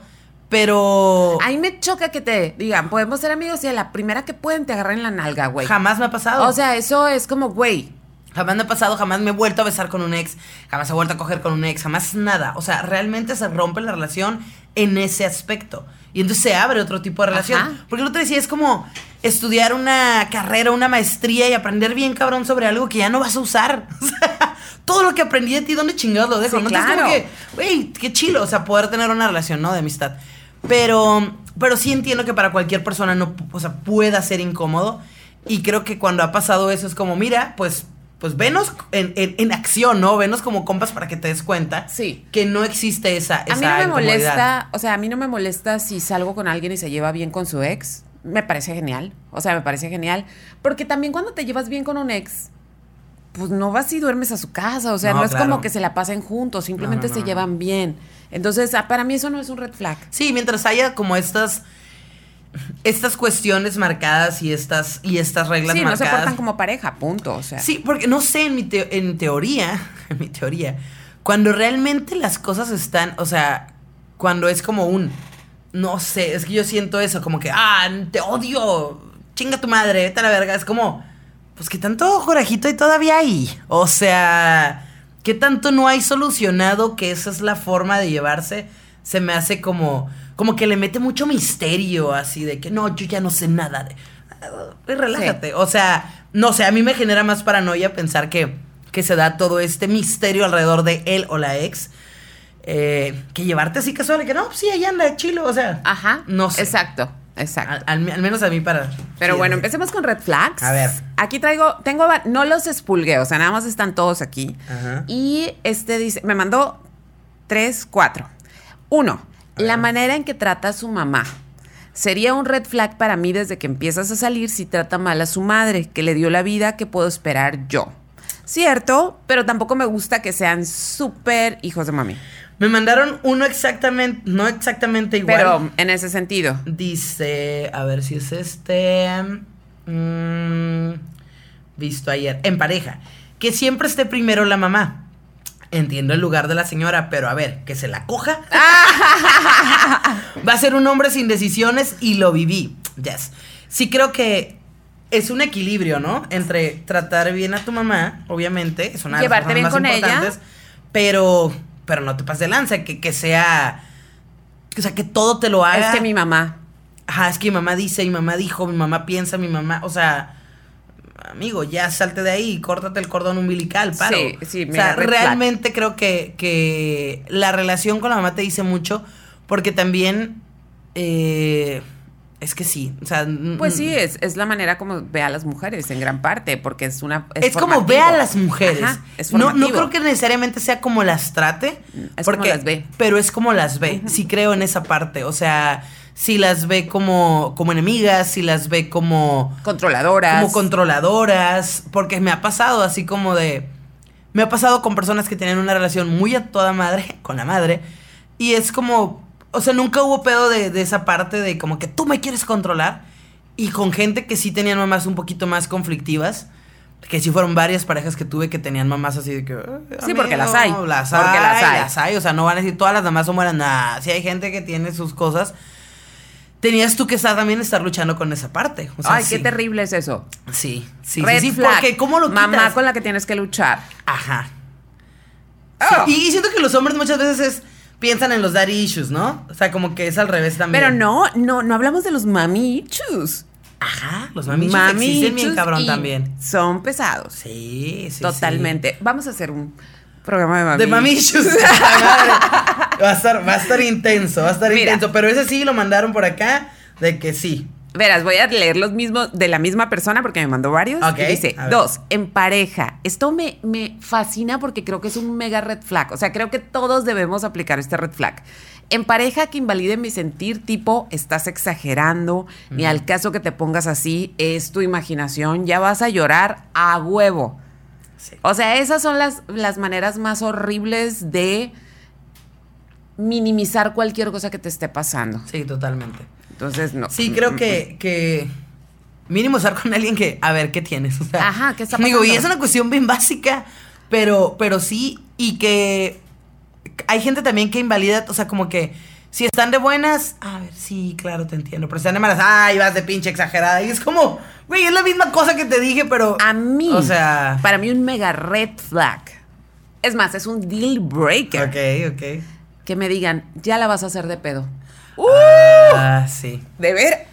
pero
A mí me choca que te digan, podemos ser amigos y a la primera que pueden te agarran la nalga, güey.
jamás me ha pasado.
O sea, eso es como, güey,
Jamás me ha pasado, jamás me he vuelto a besar con un ex, jamás he vuelto a coger con un ex, jamás nada. O sea, realmente se rompe la relación en ese aspecto. Y entonces se abre otro tipo de relación.
Ajá.
Porque lo te decía, es como estudiar una carrera, una maestría y aprender bien cabrón sobre algo que ya no vas a usar. O sea, todo lo que aprendí de ti, ¿dónde chingados lo dejo?
Sí,
no Entonces,
claro.
como que, güey, qué chilo, o sea, poder tener una relación, ¿no? De amistad. Pero, pero sí entiendo que para cualquier persona no, o sea, pueda ser incómodo. Y creo que cuando ha pasado eso es como, mira, pues, pues venos en, en- en acción, ¿no? Venos como compas para que te des cuenta
Sí.
que no existe esa,
A mí
esa
no me molesta, o sea, a mí no me molesta si salgo con alguien y se lleva bien con su ex. Me parece genial. O sea, me parece genial. Porque también cuando te llevas bien con un ex, pues no vas y duermes a su casa. O sea,
No,
no, es
claro.
como que se la pasen juntos, simplemente
No, no,
se llevan bien. Entonces, ah, para mí eso no es un red flag.
Sí, mientras haya como estas estas cuestiones marcadas y estas y estas reglas
Sí, no
marcadas.
se portan como pareja, punto. O sea,
Sí, porque no sé, en, mi en teoría, en mi teoría, cuando realmente las cosas están, o sea, cuando es como un, no sé, es que yo siento eso, como que, ah, te odio, chinga tu madre, vete a la verga, es como, pues que tanto corajito hay todavía ahí, o sea, que tanto no hay solucionado que esa es la forma de llevarse, se me hace como, como que le mete mucho misterio, así de que no, yo ya no sé nada de... "Ah, Relájate. O sea, no sé, a mí me genera más paranoia pensar que, que se da todo este misterio alrededor de él o la ex. eh, que llevarte así casual, y que no, sí, ahí anda, chilo, o sea.
Ajá.
No sé.
Exacto. Exacto.
Al, al- al menos a mí para.
Pero
sí,
bueno, empecemos con red flags.
A ver.
Aquí traigo, tengo, no los expulgué, o sea, nada más están todos aquí.
Ajá.
Y este dice, me mandó tres, cuatro. Uno, la manera en que trata a su mamá. Sería un red flag para mí desde que empiezas a salir si trata mal a su madre, que le dio la vida que puedo esperar yo. Cierto, pero tampoco me gusta que sean súper hijos de mami.
Me mandaron uno exactamente, no exactamente igual.
Pero en ese sentido.
Dice, a ver si es este. mm, visto ayer. En pareja. Que siempre esté primero la mamá. Entiendo el lugar de la señora, pero a ver, que se la coja. Va a ser un hombre sin decisiones y lo viví. Yes. Sí creo que es un equilibrio, ¿no? Entre tratar bien a tu mamá, obviamente, es una de las
Llevarte bien
más
con ella.
importantes, pero pero no te pases de lanza, que, que sea o sea, que todo te lo haga.
Es que mi mamá.
Ajá, es que mi mamá dice, mi mamá dijo, mi mamá piensa, mi mamá, o sea, amigo, ya salte de ahí, córtate el cordón umbilical, paro.
Sí, sí,
o sea, realmente creo que, que la relación con la mamá te dice mucho, porque también, eh, es que sí, o sea...
Pues sí, es, es la manera como ve a las mujeres en gran parte, porque es una.
Es, como ve a las mujeres.
Ajá, es
no, no creo que necesariamente sea como las trate.
Es como las ve.
Pero es como las ve. Sí creo en esa parte. O sea, si las ve como, como enemigas, si las ve como,
Controladoras.
como controladoras. Porque me ha pasado así como de. Me ha pasado con personas que tienen una relación muy a toda madre con la madre. Y es como. O sea, nunca hubo pedo de, de esa parte de como que tú me quieres controlar. Y con gente que sí tenían mamás un poquito más conflictivas. Que sí fueron varias parejas que tuve que tenían mamás así de que. "Eh,
Sí, porque las hay.
Las
Porque
hay,
las hay.
las hay. O sea, no van a decir todas las mamás son buenas. Nada. Si hay gente que tiene sus cosas. Tenías tú que estar también estar luchando con esa parte. O sea,
Ay,
sí.
qué terrible es eso.
Sí, sí,
Red
sí, sí.
flag.
Porque, ¿cómo lo quitas?
Mamá con la que tienes que luchar.
Ajá.
Oh.
Sí, Y siento que los hombres muchas veces es- piensan en los daddy issues, ¿no? O sea, como que es al revés también.
Pero no, no, no hablamos de los mamichus.
Ajá, los mamichos existen bien cabrón
y
también.
Son pesados.
Sí, sí,
Totalmente. Vamos a hacer un programa de mamichus.
De mamichos. va, a estar, va a estar intenso, va a estar
Mira.
intenso. Pero ese sí lo mandaron por acá de que sí.
Verás, voy a leer los mismos de la misma persona porque me mandó varios. Y dice, dos, en pareja. Esto me, me fascina porque creo que es un mega red flag. O sea, creo que todos debemos aplicar este red flag. En pareja que invalide mi sentir, tipo, estás exagerando, ni al caso que te pongas así, es tu imaginación, ya vas a llorar a huevo.
Sí.
O sea, esas son las, las maneras más horribles de minimizar cualquier cosa que te esté pasando.
Sí, totalmente.
Entonces, no.
Sí, creo que, que mínimo estar con alguien que, a ver, ¿qué tienes? O sea,
Ajá, ¿qué está
Digo, y
pasando?
es una cuestión bien básica, pero, pero sí, y que hay gente también que invalida, o sea, como que si están de buenas, a ver, sí, claro, te entiendo, pero si están de malas, ay, vas de pinche exagerada, y es como, güey, es la misma cosa que te dije, pero...
A mí,
O sea...
para mí un mega red flag. Es más, es un deal breaker.
Ok, ok.
Que me digan, ya la vas a hacer de pedo.
Ah, sí.
¿De ver?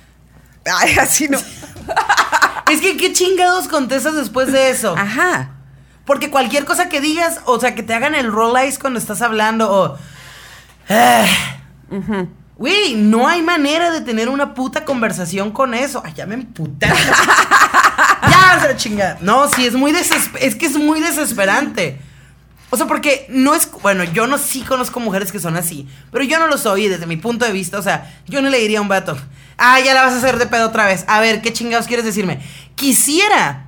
Ay, así no.
Es que, ¿qué chingados contestas después de eso?
Ajá.
Porque cualquier cosa que digas, o sea, que te hagan el roll eyes cuando estás hablando, o. Ah. Güey, no hay manera de tener una puta conversación con eso. Ay, ya me emputé. ya, se chingada. No, sí, es muy es que es muy desesperante. O sea, porque no es. Bueno, yo no sí conozco mujeres que son así. Pero yo no lo soy desde mi punto de vista. O sea, yo no le diría a un vato. Ah, ya la vas a hacer de pedo otra vez. A ver, ¿qué chingados quieres decirme? Quisiera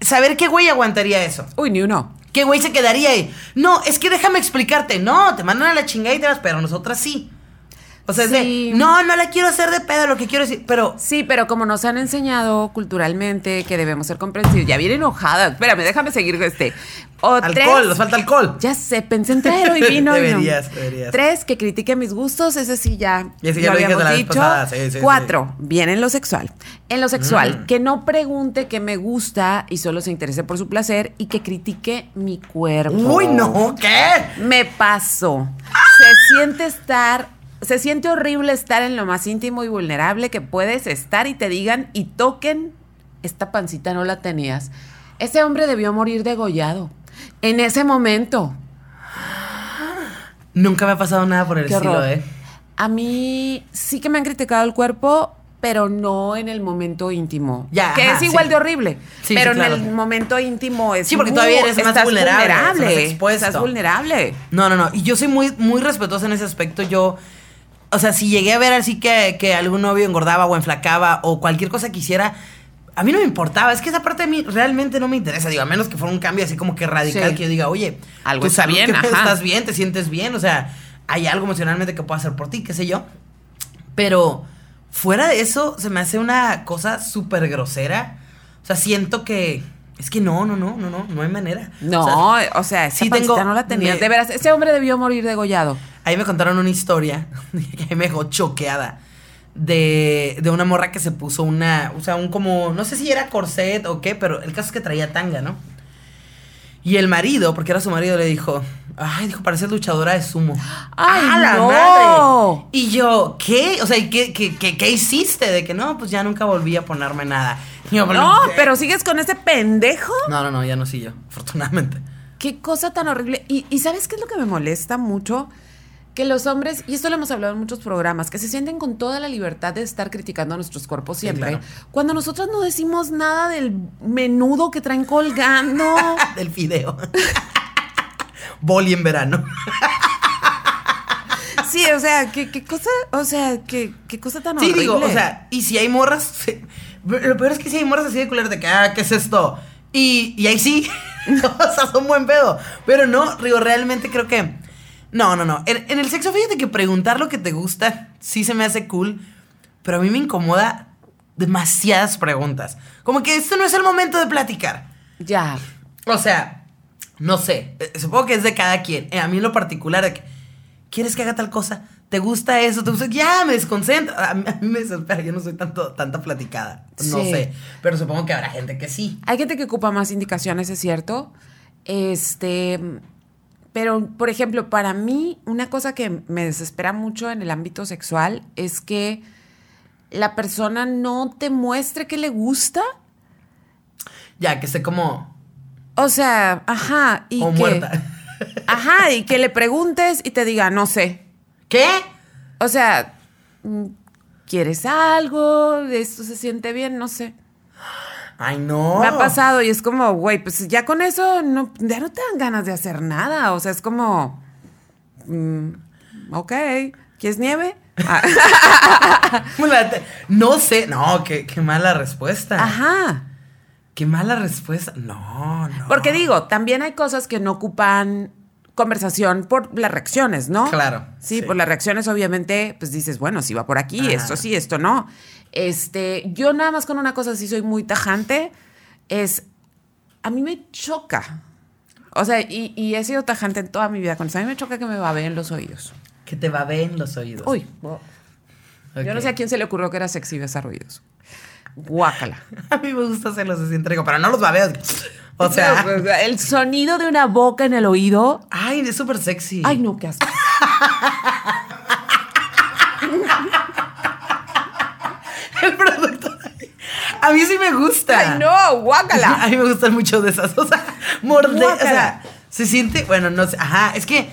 saber qué güey aguantaría eso.
Uy, ni uno.
¿Qué güey se quedaría ahí? No, es que déjame explicarte. No, te mandan a la chingada y te vas, pero nosotras sí. O sea, es
Sí.
de, no, no la quiero hacer de pedo, lo que quiero decir, pero
Sí, pero como nos han enseñado culturalmente que debemos ser comprensivos, ya viene enojada. Espérame, déjame seguir con este. O
alcohol,
tres-
nos falta alcohol.
Ya sé, pensé en traer hoy vino. no.
Deberías, deberías.
Tres, que critique mis gustos, ese sí ya.
Ese ya lo la vez sí, sí, sí.
Cuatro, bien en lo sexual. En lo sexual,
Mm.
que no pregunte qué me gusta y solo se interese por su placer y que critique mi cuerpo.
Uy, no, ¿qué?
Me pasó. Se siente estar. Se siente horrible estar en lo más íntimo y vulnerable que puedes estar y te digan y toquen. Esta pancita no la tenías. Ese hombre debió morir degollado. En ese momento.
Nunca me ha pasado nada por el
Qué
estilo,
horror.
¿eh?
A mí sí que me han criticado el cuerpo, pero no en el momento íntimo.
Ya,
que
ajá,
es igual
sí.
de horrible.
Sí,
pero
sí, claro.
en el momento íntimo es
Sí, porque todavía eres más
estás
vulnerable, estás
vulnerable,
expuesto.
Estás vulnerable.
No, no, no. Y yo soy muy, muy respetuosa en ese aspecto. Yo, o sea, si llegué a ver así que, que algún novio engordaba o enflacaba o cualquier cosa que hiciera, a mí no me importaba. Es que esa parte de mí realmente no me interesa. Digo, a menos que fuera un cambio así como que radical
Sí.
que yo diga, oye,
Algo
tu
está
salud,
bien, ajá.
estás bien, te sientes bien. O sea, hay algo emocionalmente que pueda hacer por ti, qué sé yo. Pero fuera de eso, se me hace una cosa súper grosera. O sea, siento que. Es que no, no, no, no, no, no hay manera.
No,
O sea,
o sea, esa
sí tengo-
no la tenía.
me-
De veras, ese hombre debió morir degollado.
Ahí me contaron una historia que me dejó choqueada. De, de una morra que se puso una. O sea, un como. No sé si era corset o qué, pero el caso es que traía tanga, ¿no? Y el marido, porque era su marido, le dijo. Ay, dijo, pareces luchadora de sumo.
¡Ay,
¡A la
no!
madre! Y yo, ¿qué? O sea, ¿y qué, qué, qué, qué hiciste? De que no, pues ya nunca volví a ponerme nada. Yo,
No, pero sigues con ese pendejo.
No, no, no, ya no sí yo, afortunadamente.
Qué cosa tan horrible. Y, y ¿sabes qué es lo que me molesta mucho? Que los hombres, y esto lo hemos hablado en muchos programas, que se sienten con toda la libertad de estar criticando a nuestros cuerpos
Sí,
siempre.
claro.
Cuando nosotros no decimos nada del menudo que traen colgando.
Del video. Boli en verano.
sí, o sea, qué, qué cosa, o sea, qué, qué cosa tan
Sí,
horrible.
digo, o sea, y si hay morras. sí, Lo peor es que si hay morras así de culeras de que, ah, ¿qué es esto? Y, y ahí sí. o sea, son buen pedo. Pero no, digo, realmente creo que. No, no, no. En, en el sexo, fíjate que preguntar lo que te gusta sí se me hace cool. Pero a mí me incomoda demasiadas preguntas. Como que esto no es el momento de platicar.
Ya.
O sea, no sé. eh, Supongo que es de cada quien. Eh, a mí en lo particular, de que, ¿quieres que haga tal cosa? ¿Te gusta eso? ¿Te gusta? Ya, me desconcentra. A mí, a mí me desespera. Yo no soy tanto, tanta platicada. No
Sí.
sé. Pero supongo que habrá gente que sí.
Hay gente que ocupa más indicaciones, es cierto. Este, pero, por ejemplo, para mí, una cosa que me desespera mucho en el ámbito sexual es que la persona no te muestre que le gusta.
Ya, que esté como.
O sea, ajá. Y
o
que,
muerta.
Ajá, y que le preguntes y te diga, no sé.
¿Qué?
O sea, mm, ¿quieres algo? ¿Esto se siente bien? No sé.
Ay, no.
Me ha pasado y es como, güey, pues ya con eso no, ya no te dan ganas de hacer nada. O sea, es como, mm, ok, ¿quieres nieve? Ah,
No sé. No, qué, qué mala respuesta.
Ajá.
Qué mala respuesta. No, no.
Porque digo, también hay cosas que no ocupan conversación por las reacciones, ¿no?
Claro,
Sí,
sí.
por las reacciones, obviamente, pues dices, bueno, si va por aquí,
Ajá.
esto sí, esto no. Este, yo nada más con una cosa sí soy muy tajante, es, a mí me choca. O sea, y, y he sido tajante en toda mi vida con eso. A mí me choca que me babeen los oídos.
Que te babeen los oídos.
Uy, yo no sé a quién se le ocurrió que era sexy besar oídos. Guácala.
A mí me gusta hacerlos así entrego, pero no los babeo. O sea.
el sonido de una boca en el oído.
Ay, es súper sexy.
Ay, no, qué asco.
El producto. A mí sí me gusta.
Ay, no, guácala.
A mí me gustan mucho de esas. O sea, morder. O sea, se siente. Bueno, no sé. Ajá, es que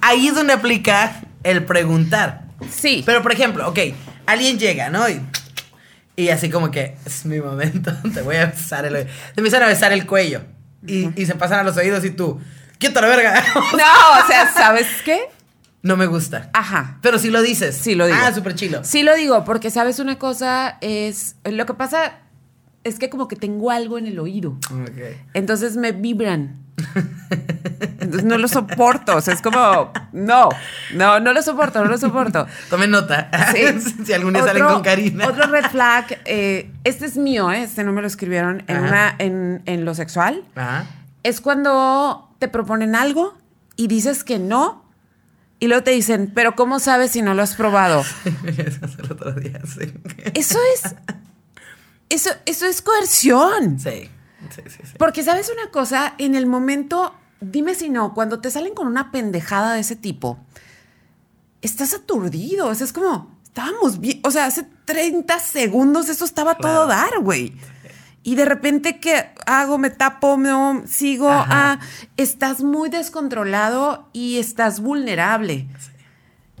ahí es donde aplica el preguntar.
Sí.
Pero, por ejemplo, ok, alguien llega, ¿no? Y, y así como que es mi momento, te voy a besar el oído. Te empiezan a besar el cuello. Y, y se pasan a los oídos y tú, ¡quieto la verga!
No, o sea, ¿sabes qué?
no me gusta.
Ajá.
Pero si lo dices.
Sí lo digo.
Ah, súper chilo.
Sí lo digo, porque sabes una cosa es. Lo que pasa es que como que tengo algo en el oído.
Ok.
Entonces me vibran. Entonces no lo soporto. O sea, es como. No, no, no lo soporto, no lo soporto.
Tomen nota.
Sí.
si algún día salen con Karina.
Otro red flag, eh, este es mío, eh, este no me lo escribieron, en,
Ajá.
una, en, en lo sexual,
Ajá.
es cuando te proponen algo y dices que no, y luego te dicen, pero ¿cómo sabes si no lo has probado?
Eso es el otro día, sí.
Eso es. Eso, eso es coerción.
Sí. Sí, sí, sí.
Porque, ¿sabes una cosa? En el momento, dime si no, cuando te salen con una pendejada de ese tipo, estás aturdido. O sea, es como, estábamos bien. O sea, hace 30 segundos eso estaba todo dar, güey. Y de repente, ¿qué hago? Me tapo, no, sigo.
Ajá.
Ah, estás muy descontrolado y estás vulnerable.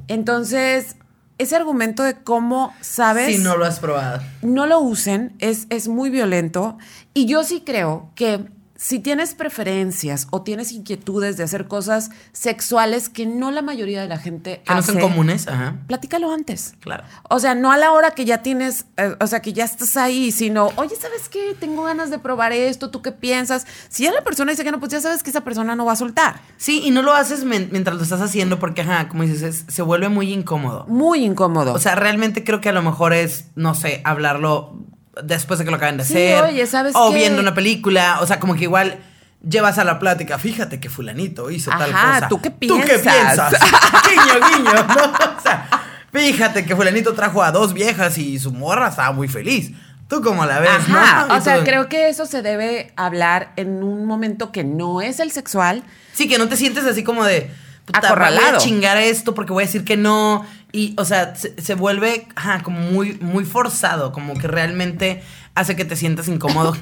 Entonces, ese argumento de cómo sabes.
Si no lo has probado.
No lo usen, es, es muy violento. Y yo sí creo que si tienes preferencias o tienes inquietudes de hacer cosas sexuales que no la mayoría de la gente
que
hace,
no son comunes, ajá.
Platícalo antes.
Claro.
O sea, no a la hora que ya tienes, eh, o sea, que ya estás ahí, sino, oye, ¿sabes qué? Tengo ganas de probar esto, ¿tú qué piensas? Si ya la persona dice que no, pues ya sabes que esa persona no va a soltar.
Sí, y no lo haces mientras lo estás haciendo porque, ajá, como dices, se vuelve muy incómodo.
Muy incómodo.
O sea, realmente creo que a lo mejor es, no sé, hablarlo después de que lo acaben de hacer.
Oye, ¿sabes
O viendo una película. O sea, como que igual llevas a la plática, fíjate que fulanito hizo tal cosa.
¿tú qué piensas?
¿Tú qué piensas? guiño, guiño, ¿no? O sea, fíjate que fulanito trajo a dos viejas y su morra estaba muy feliz. ¿Tú cómo la ves,
Ajá.
no?
O sea, creo que eso se debe hablar en un momento que no es el sexual.
Sí, que no te sientes así como de...
Acorralado.
Voy a chingar esto porque voy a decir que no. Y, o sea, se, se vuelve ajá, como muy, muy forzado, como que realmente hace que te sientas incómodo.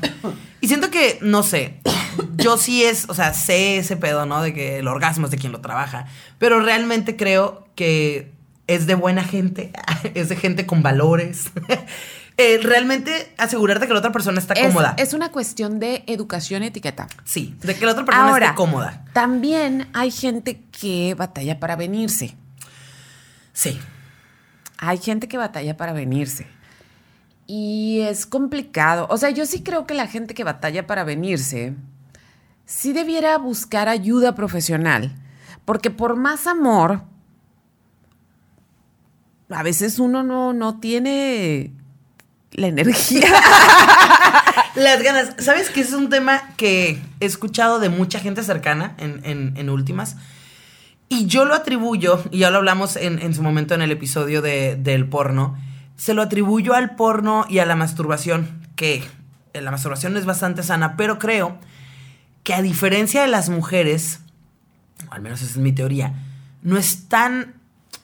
y siento que, no sé, yo sí es, o sea, sé ese pedo, ¿no? De que el orgasmo es de quien lo trabaja. Pero realmente creo que es de buena gente, es de gente con valores. Eh, realmente asegurarte que la otra persona está
Es,
cómoda.
es una cuestión de educación y etiqueta.
Sí, de que la otra persona
Ahora,
esté cómoda.
También hay gente que batalla para venirse.
Sí.
Hay gente que batalla para venirse. Y es complicado. O sea, yo sí creo que la gente que batalla para venirse sí debiera buscar ayuda profesional. Porque por más amor, a veces uno no, no tiene la energía.
Las ganas. ¿Sabes que es un tema que he escuchado de mucha gente cercana en, en- en últimas? Y yo lo atribuyo, y ya lo hablamos en, en su momento en el episodio de- del porno, se lo atribuyo al porno y a la masturbación, que eh, la masturbación es bastante sana, pero creo que a diferencia de las mujeres, o al menos esa es mi teoría, no es tan,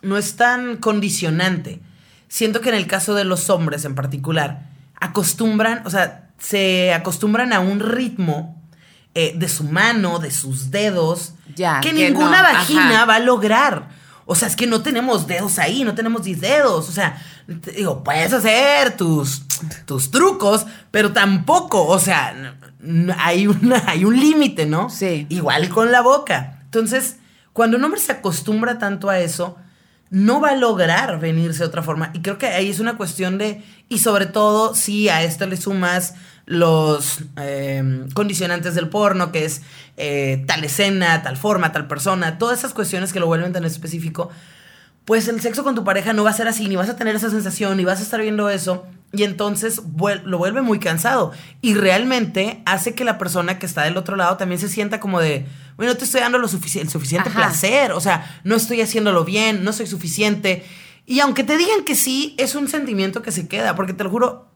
no es tan condicionante. Siento que en el caso de los hombres en particular, acostumbran, o sea, se acostumbran a un ritmo eh, de su mano, de sus dedos,
Ya,
que,
que
ninguna
no,
vagina
ajá.
va a lograr. O sea, es que no tenemos dedos ahí, no tenemos 10 dedos. O sea, te digo, puedes hacer tus, tus trucos, pero tampoco, o sea, hay, una, hay un límite, ¿no?
Sí.
Igual con la boca. Entonces, cuando un hombre se acostumbra tanto a eso, no va a lograr venirse de otra forma. Y creo que ahí es una cuestión de, y sobre todo si a esto le sumas los eh, condicionantes del porno, que es eh, tal escena, tal forma, tal persona, todas esas cuestiones que lo vuelven tan específico, pues el sexo con tu pareja no va a ser así, ni vas a tener esa sensación, ni vas a estar viendo eso, y entonces vuel- lo vuelve muy cansado. Y realmente hace que la persona que está del otro lado también se sienta como de, bueno, no te estoy dando lo sufici- el suficiente
Ajá.
placer, o sea, no estoy haciéndolo bien, no soy suficiente. Y aunque te digan que sí, es un sentimiento que se queda, porque te lo juro,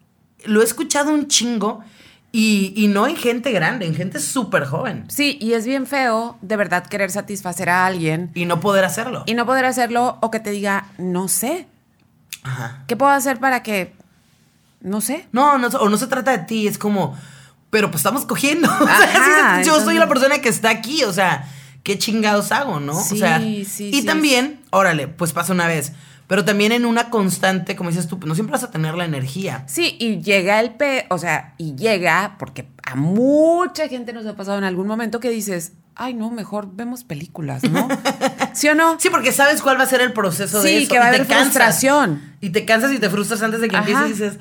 lo he escuchado un chingo, y, y no en gente grande, en gente súper joven,
Sí, y es bien feo de verdad querer satisfacer a alguien
y no poder hacerlo.
y no poder hacerlo o que te diga, no sé,
Ajá.
¿qué puedo hacer para que, no sé?
No, no, o no se trata de ti, es como, pero pues estamos cogiendo. O sea, sí, yo soy la persona que está aquí, o sea, ¿qué chingados hago, no?
Sí,
o sea,
sí,
y
sí,
también, órale, pues pasa una vez, pero también en una constante, como dices tú, no siempre vas a tener la energía.
Sí, y llega el pe, o sea, y llega, porque a mucha gente nos ha pasado en algún momento que dices, ay, no, mejor vemos películas, ¿no? ¿Sí o no?
Sí, porque sabes cuál va a ser el proceso de
Sí,
eso.
que va a haber
cansas.
frustración.
Y te cansas y te frustras antes de que
Ajá.
empieces y dices,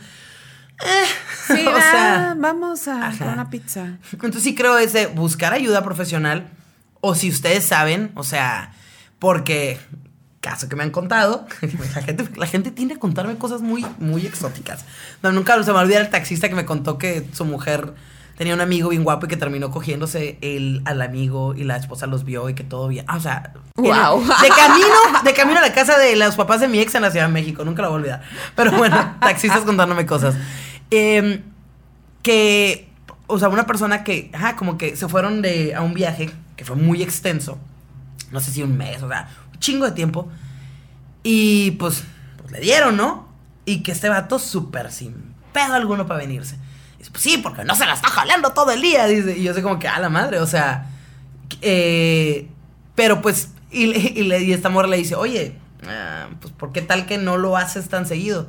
Sí,
o
ah,
sea,
vamos a por una pizza.
Entonces sí creo ese buscar ayuda profesional o si ustedes saben, o sea, porque caso que me han contado, la gente, la gente tiende a contarme cosas muy, muy exóticas. No, nunca se me va a olvidar el taxista que me contó que su mujer tenía un amigo bien guapo y que terminó cogiéndose el, al amigo y la esposa los vio y que todo bien. Ah, o sea,
Guau.
de camino, de camino a la casa de los papás de mi ex en la Ciudad de México, nunca lo voy a olvidar. Pero bueno, taxistas contándome cosas. Em, que, o sea, una persona que, ajá, como que se fueron de, a un viaje que fue muy extenso, no sé si un mes, o sea, chingo de tiempo, y pues, pues le dieron, ¿no? Y que este vato súper sin pedo alguno para venirse. Dice, pues sí, porque no se la está jalando todo el día, dice, y yo sé como que, a la madre, o sea, eh, pero pues, y, y esta morra le dice, oye, Ah, pues, ¿por qué tal que no lo haces tan seguido?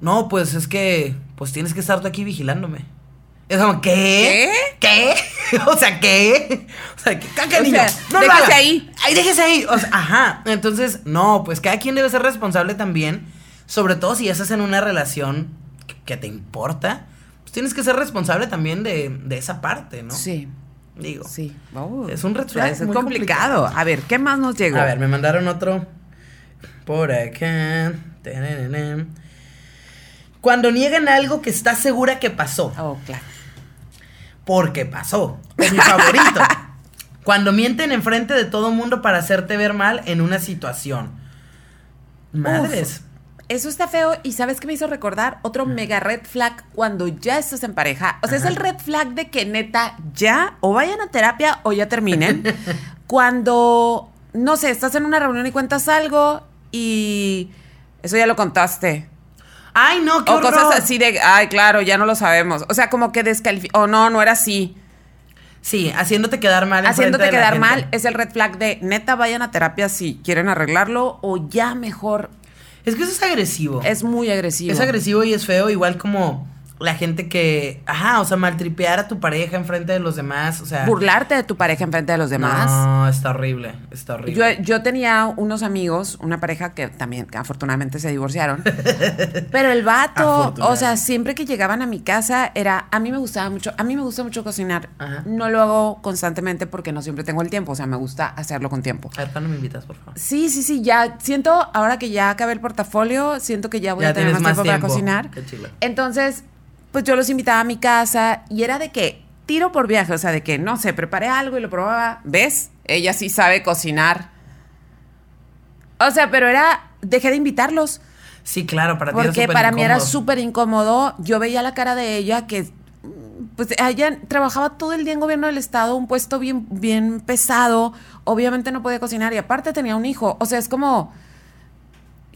No, pues es que, pues tienes que estar tú aquí vigilándome. Es como, ¿qué? ¿Qué? o sea, ¿qué? O sea, ¿qué caca,
O
niño?
sea,
no lo
déjese
haga.
ahí.
Ay, déjese ahí. O sea, ajá. Entonces, no, pues cada quien debe ser responsable también. Sobre todo si ya estás en una relación que, que te importa. Pues tienes que ser responsable también de, de esa parte, ¿no?
Sí,
Digo.
sí. Oh.
Es un red flag
Es
muy
complicado. A ver, ¿qué más nos llegó?
A ver, me mandaron otro por acá. Cuando niegan algo que estás segura que pasó.
Oh, claro.
Porque pasó. Es mi favorito. Cuando mienten enfrente de todo mundo para hacerte ver mal en una situación. Madres.
Eso está feo y ¿sabes qué me hizo recordar? Otro mega red flag cuando ya estás en pareja. O sea, es el red flag de que neta ya o vayan a terapia o ya terminen. cuando, no sé, estás en una reunión y cuentas algo y eso ya lo contaste.
Ay, no, qué
O
horror.
cosas así de, ay, claro, ya no lo sabemos. O sea, como que descalifica. O no, no era así.
Sí, haciéndote quedar mal.
Haciéndote quedar
gente.
mal es el red flag de neta vayan a terapia si quieren arreglarlo o ya mejor.
Es que eso es agresivo.
Es muy agresivo.
Es agresivo y es feo, igual como la gente que, ajá, o sea, maltripear a tu pareja enfrente de los demás, o sea.
Burlarte de tu pareja enfrente de los demás.
No, está horrible, está horrible.
Yo, yo tenía unos amigos, una pareja que también que afortunadamente se divorciaron. pero el vato, o sea, siempre que llegaban a mi casa era, a mí me gustaba mucho, a mí me gusta mucho cocinar.
Ajá.
No lo hago constantemente porque no siempre tengo el tiempo, o sea, me gusta hacerlo con tiempo.
A ver, ¿cuándo me invitas, por favor?
Sí, sí, sí, ya siento, ahora que ya acabé el portafolio, siento que ya voy
Ya
a tener más tiempo,
más
para cocinar.
Qué chido.
Entonces, pues yo los invitaba a mi casa y era de que tiro por viaje, o sea, de que no sé, preparé algo y lo probaba. ¿Ves? Ella sí sabe cocinar. O sea, pero era, dejé de invitarlos.
Sí, claro, para ti
Porque para mí era súper incómodo. Yo veía la cara de ella que, pues, ella trabajaba todo el día en gobierno del estado, un puesto bien, bien pesado. Obviamente no podía cocinar y aparte tenía un hijo. O sea, es como,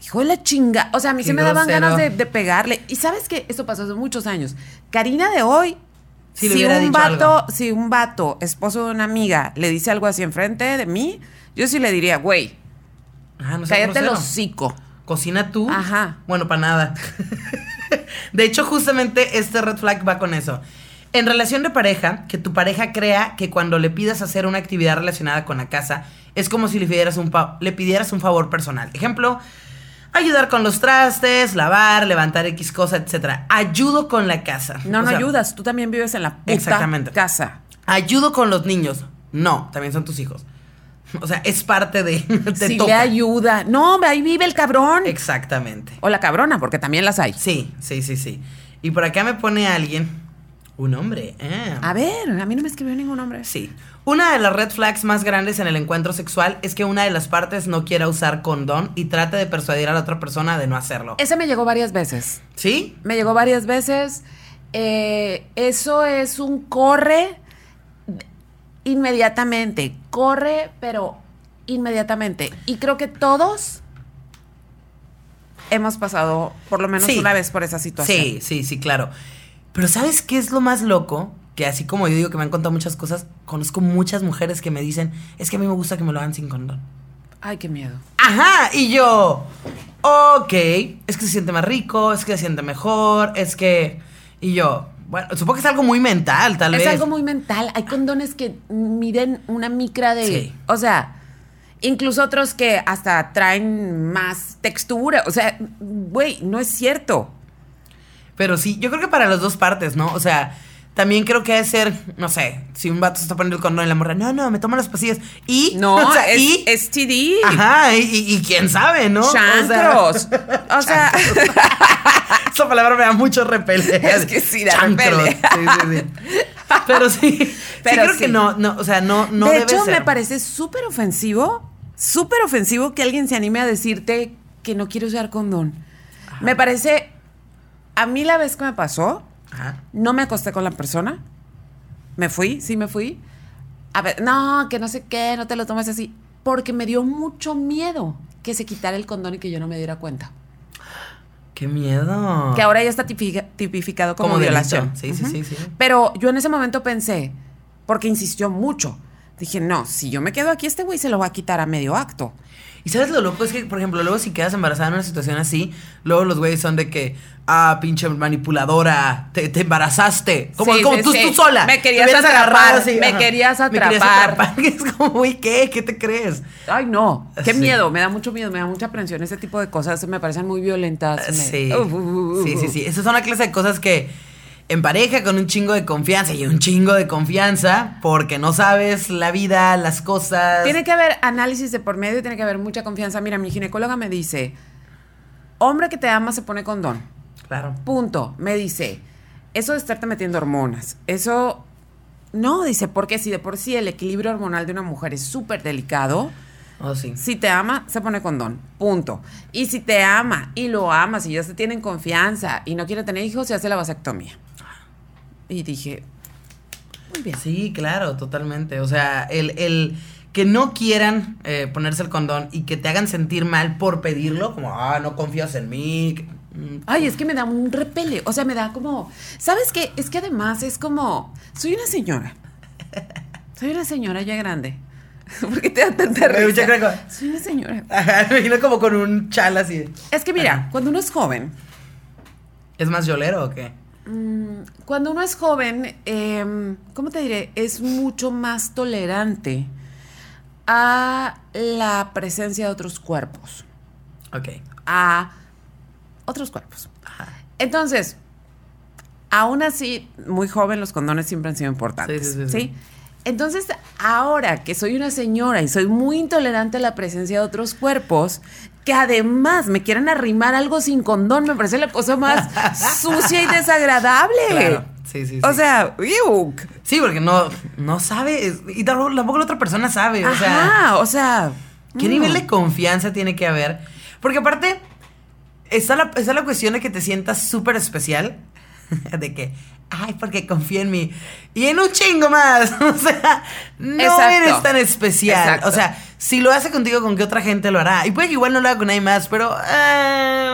hijo de la chinga. O sea, a mí
Qué
se me daban
grosero.
ganas de, de pegarle. Y sabes que eso pasó hace muchos años. Karina de hoy. Si un vato,
algo.
si un vato, esposo de una amiga, le dice algo así enfrente de mí, yo sí le diría, güey,
Ajá, no
cállate el hocico.
¿Cocina tú?
Ajá.
Bueno, para nada. de hecho, justamente este red flag va con eso. En relación de pareja, que tu pareja crea que cuando le pidas hacer una actividad relacionada con la casa, es como si le pidieras un, le pidieras un favor personal. Ejemplo, ayudar con los trastes, lavar, levantar X cosa, etcétera. Ayudo con la casa.
No,
O
no
sea,
ayudas. Tú también vives en la puta
Exactamente.
casa.
Ayudo con los niños. No, también son tus hijos. O sea, es parte de... te
Si le
toca.
ayuda. No, ahí vive el cabrón.
Exactamente.
O la cabrona, porque también las hay.
Sí, sí, sí, sí. Y por acá me pone alguien, un hombre. ah.
A ver, a mí no me escribió ningún hombre.
Sí. Una de las red flags más grandes en el encuentro sexual es que una de las partes no quiera usar condón y trate de persuadir a la otra persona de no hacerlo.
Ese me llegó varias veces.
¿Sí?
Me llegó varias veces. Eh, eso es un corre inmediatamente. Corre, pero inmediatamente. Y creo que todos hemos pasado por lo menos
Sí.
una vez por esa situación.
Sí, sí, sí, claro. Pero ¿sabes qué es lo más loco? Que así como yo digo que me han contado muchas cosas, conozco muchas mujeres que me dicen, es que a mí me gusta que me lo hagan sin condón.
Ay, qué miedo.
Ajá, y yo, ok, es que se siente más rico, es que se siente mejor, es que... Y yo, bueno, supongo que es algo muy mental, tal
es
vez.
algo muy mental. Hay condones que miden una micra de.
Sí.
O sea, incluso otros que hasta traen más textura. O sea, güey, no es cierto.
Pero sí, yo creo que para las dos partes, ¿no? O sea, también creo que debe ser, no sé, si un vato se está poniendo el condón y la morra, no, no, me tomo las pastillas. Y,
No,
o sea,
es
y,
STD.
ajá, y, y- y quién sabe, ¿no? O sea,
Chancros. O sea,
esa palabra me da mucho repele.
Es que sí da
Chancros.
repele.
Sí, sí, sí. Pero sí, sí
Pero
creo
sí.
que no, no, o sea, no, no
de
debe
hecho,
ser.
me parece súper ofensivo, súper ofensivo que alguien se anime a decirte que no quiere usar condón. Me parece, a mí la vez que me pasó,
Ajá.
no me acosté con la persona, me fui, sí me fui. A ver, no, que no sé qué, no te lo tomes así, porque me dio mucho miedo que se quitara el condón y que yo no me diera cuenta.
Qué miedo.
Que ahora ya está tipifica- tipificado como, violación.
Sí, sí, sí, sí.
Pero yo en ese momento pensé, porque insistió mucho, dije, no, si yo me quedo aquí, este güey se lo va a quitar a medio acto.
Y sabes lo loco es que, por ejemplo, luego si quedas embarazada en una situación así, luego los güeyes son de que, ah, pinche manipuladora, te, te embarazaste. Como,
Sí,
como
sí,
tú,
sí.
tú sola.
Me querías atrapar,
así,
me querías
Me querías
atrapar.
atrapar. Es como, güey, ¿qué? ¿Qué te crees?
Ay, no. Qué miedo. Me da mucho miedo, me da mucha aprensión. Ese tipo de cosas me parecen muy violentas. me-
Sí. Sí, sí, sí. Esas son una clase de cosas que en pareja con un chingo de confianza y un chingo de confianza porque no sabes la vida, las cosas.
Tiene que haber análisis de por medio y tiene que haber mucha confianza. Mira, mi ginecóloga me dice, hombre que te ama se pone condón.
Claro.
Punto. Me dice, eso de estarte metiendo hormonas, eso... No, dice, porque si de por sí el equilibrio hormonal de una mujer es súper delicado,
Oh, sí.
si te ama, se pone condón. Punto. Y si te ama y lo amas y ya se tienen confianza y no quiere tener hijos, se hace la vasectomía. Y dije, muy bien.
Sí, claro, totalmente. O sea, el, el que no quieran eh, ponerse el condón y que te hagan sentir mal por pedirlo, como, ah, no confías en mí. mm,
Ay, es que me da un repele. O sea, me da como. ¿Sabes qué? Es que además es como. Soy una señora. Soy una señora ya grande. ¿Por qué te da tanta risa? Soy una señora.
Ajá, me imagino como con un chal así.
Es que mira, cuando uno es joven,
¿Es más yolero o qué?
Mm, cuando uno es joven, em, ¿cómo te diré? Es mucho más tolerante a la presencia de otros cuerpos.
Ok.
a otros cuerpos.
Ajá.
Entonces, aún así, muy joven, los condones siempre han sido importantes.
Sí, sí, sí, sí.
Entonces, ahora que soy una señora y soy muy intolerante a la presencia de otros cuerpos, que además me quieran arrimar algo sin condón, me parece la cosa más sucia y desagradable.
Claro. Sí, sí, sí.
O sea, ¡iuc!
Sí, porque no, no sabes. Y tampoco, tampoco la otra persona sabe. O sea,
Ajá, o sea.
¿qué
mm.
nivel de confianza tiene que haber? Porque aparte, está la, está la cuestión de que te sientas súper especial. De que, ay, porque confía en mí. Y en un chingo más. O sea, no
Exacto.
eres tan especial.
Exacto.
O sea, si lo hace contigo, ¿con qué otra gente lo hará? Y puede que igual no lo haga con nadie más, pero. eh,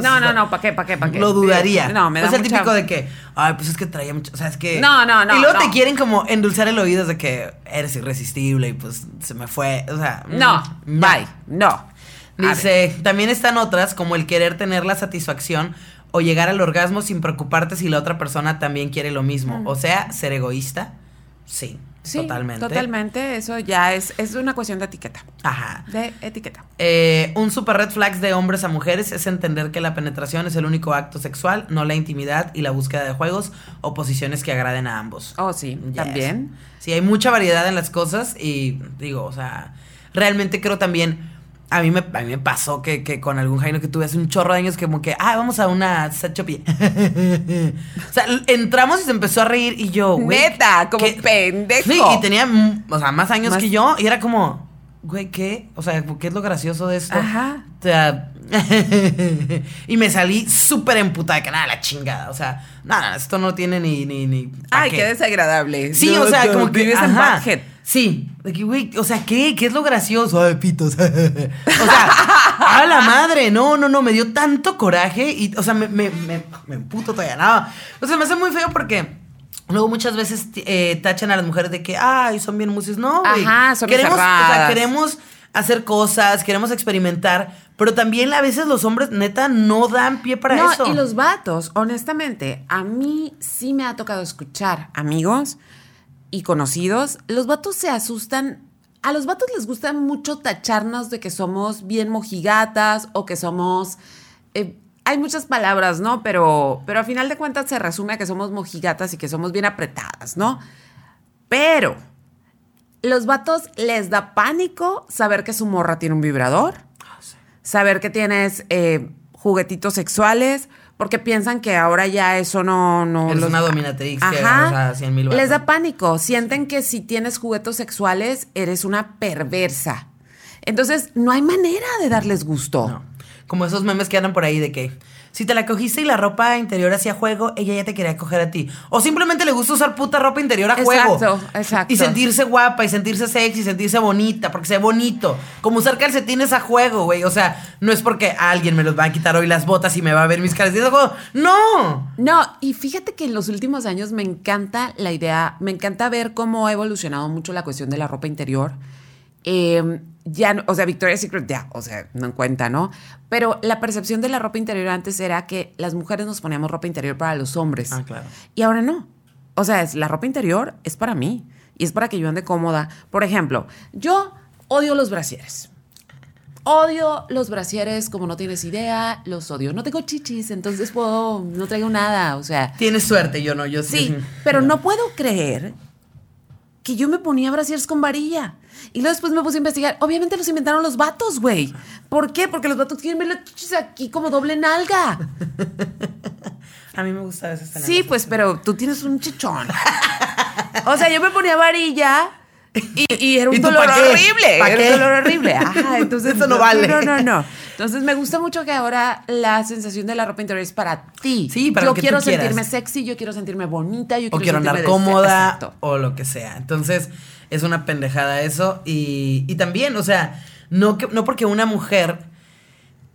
No, no, no, ¿para qué? ¿Para qué? ¿Para qué?
Lo dudaría.
No, me da
O sea, el
mucha-
típico de que, ay, pues es que traía mucho. O sea, es que.
No, no, no,
Y luego te
no.
quieren como endulzar el oído de que eres irresistible y pues se me fue. O sea.
No,
mm,
bye, no. A ver.
Dice, también están otras como el querer tener la satisfacción o llegar al orgasmo sin preocuparte si la otra persona también quiere lo mismo. O sea, ser egoísta. Sí,
Sí,
totalmente.
Totalmente, eso ya es, es una cuestión de etiqueta.
Ajá.
De etiqueta.
Eh, un super red flags de hombres a mujeres es entender que la penetración es el único acto sexual, no la intimidad y la búsqueda de juegos o posiciones que agraden a ambos.
Oh, sí,
Yes.
también.
Sí, hay mucha variedad en las cosas y digo, o sea, realmente creo también, a mí me, a mí me pasó que, que con algún Jaino que tuve hace un chorro de años, que como que, ah, vamos a una y- o sea, entramos y se empezó a reír y yo, güey.
Neta, como
¿qué?
pendejo.
Sí, y tenía, o sea, más años
Más-
que yo y era como, güey, ¿qué? O sea, ¿qué es lo gracioso de esto?
Ajá.
O sea, y me salí súper emputada, que nada, la chingada. O sea, nada, esto no tiene ni, ni, ni. ¿pa'
Ay, qué desagradable.
Sí,
No,
o sea,
no,
como que.
vives en
ajá.
Buckhead.
Sí, de que, güey, o sea, ¿qué? ¿Qué es lo gracioso? Ay, pitos. o sea, a la madre, no, no, no, me dio tanto coraje y, o sea, me, me, me, me emputo todavía, no. O sea, me hace muy feo porque luego muchas veces eh, tachan a las mujeres de que, ay, son bien musis. No, güey.
Ajá, son
queremos, o sea, queremos hacer cosas, queremos experimentar, pero también a veces los hombres, neta, no dan pie para
no,
eso.
y los vatos, honestamente, a mí sí me ha tocado escuchar amigos y conocidos. Los vatos se asustan. A los vatos les gusta mucho tacharnos de que somos bien mojigatas o que somos. eh, hay muchas palabras, ¿no? Pero, pero a final de cuentas se resume a que somos mojigatas y que somos bien apretadas, ¿no? Pero los vatos les da pánico saber que su morra tiene un vibrador saber que tienes eh, juguetitos sexuales, porque piensan que ahora ya eso no... no los-
una dominatrix que
Ajá.
a 100 mil
Les da pánico, sienten que si tienes juguetos sexuales eres una perversa. Entonces, no hay manera de darles gusto.
No. Como esos memes que andan por ahí de que si te la cogiste y la ropa interior hacía juego, ella ya te quería coger a ti. O simplemente le gusta usar puta ropa interior a juego.
Exacto, exacto.
Y sentirse guapa y sentirse sexy y sentirse bonita, porque se ve bonito. Como usar calcetines a juego, güey. O sea, no es porque alguien me los va a quitar hoy las botas y me va a ver mis calcetines a juego. ¡No!
No, y fíjate que en los últimos años me encanta la idea, me encanta ver cómo ha evolucionado mucho la cuestión de la ropa interior. Eh, ya, no- o sea, Victoria's Secret ya, o sea, no en cuenta, ¿no? Pero la percepción de la ropa interior antes era que las mujeres nos poníamos ropa interior para los hombres.
Ah, claro.
Y ahora no. O sea, es, la ropa interior es para mí y es para que yo ande cómoda. Por ejemplo, yo odio los brasieres. Odio los brasieres como no tienes idea, los odio. No tengo chichis, entonces puedo, no traigo nada, o sea,
Tienes suerte, yo no, yo sí.
Sí, pero no puedo creer que yo me ponía brasieres con varilla. Y luego después me puse a investigar. Obviamente los inventaron los vatos, güey. ¿Por qué? Porque los vatos quieren ver las chichis aquí como doble nalga.
A mí me gusta a veces tener
Sí, pues, pero tú tienes un chichón. O sea, yo me ponía varilla y, y era un
¿Y
dolor
pa'
horrible.
¿Pa'
Era un dolor horrible. Ajá, entonces.
Eso no vale.
No, no, no. Entonces me gusta mucho que ahora la sensación de la ropa interior es para ti.
Sí, para
yo
lo que
quiero sentirme sexy, yo quiero sentirme bonita, yo
o quiero
sentirme
andar
de-
cómoda o lo que sea. Entonces, es una pendejada eso. Y, y también, o sea, no, que, no porque una mujer.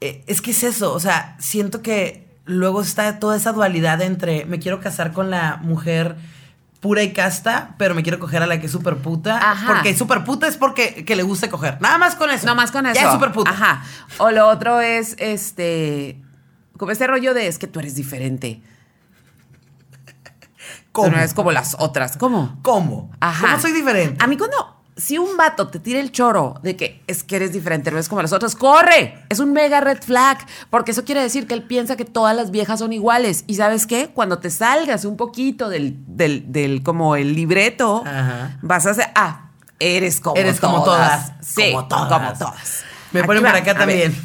eh, es que es eso, o sea, siento que luego está toda esa dualidad entre me quiero casar con la mujer pura y casta, pero me quiero coger a la que es súper puta.
Ajá.
Porque súper puta es porque que le guste coger. Nada más con eso.
No más con eso.
Ya es súper puta.
Ajá. O lo otro es, este, como este rollo de es que tú eres diferente.
¿Cómo?
No eres como las otras. ¿Cómo?
¿Cómo?
Ajá.
¿Cómo soy diferente?
A mí cuando, si un vato te tira el choro de que es que eres diferente, no es como las otras, ¡corre! Es un mega red flag, porque eso quiere decir que él piensa que todas las viejas son iguales. ¿Y sabes qué? Cuando te salgas un poquito del, del, del como el libreto,
Ajá.
vas a hacer, ah, eres como
Eres como todas.
Sí,
como todas.
como todas.
Me ponen por acá también.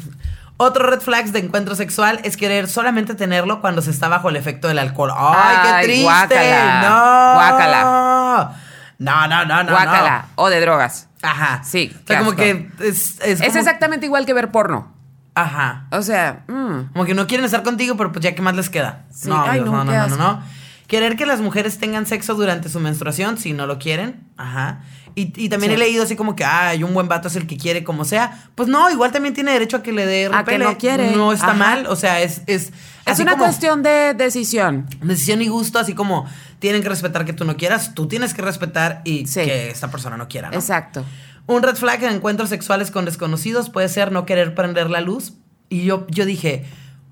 Otro red flags de encuentro sexual es querer solamente tenerlo cuando se está bajo el efecto del alcohol. ¡Ay,
Ay,
qué triste!
guácala.
¡No!
Guácala.
No, no, no, no.
Guácala. O de drogas.
Ajá.
Sí,
O sea, como
asco.
que es. Es,
exactamente igual que ver porno.
Ajá.
O sea, mm,
Como que no quieren estar contigo, pero pues ya, ¿qué más les queda?
Sí.
No,
Ay,
Dios,
no,
no, no, no, no. Querer que las mujeres tengan sexo durante su menstruación, si no lo quieren. Ajá. Y, y también
Sí.
he leído así como que, ay, un buen vato es el que quiere como sea. Pues no, igual también tiene derecho a que le dé
A que no quiere.
No está
Ajá.
mal. O sea, es. Es,
es una
como
cuestión de decisión.
Decisión y gusto, así como tienen que respetar que tú no quieras, tú tienes que respetar y
Sí.
que esta persona no quiera, ¿no?
Exacto.
Un red flag en encuentros sexuales con desconocidos puede ser no querer prender la luz. Y yo, yo dije,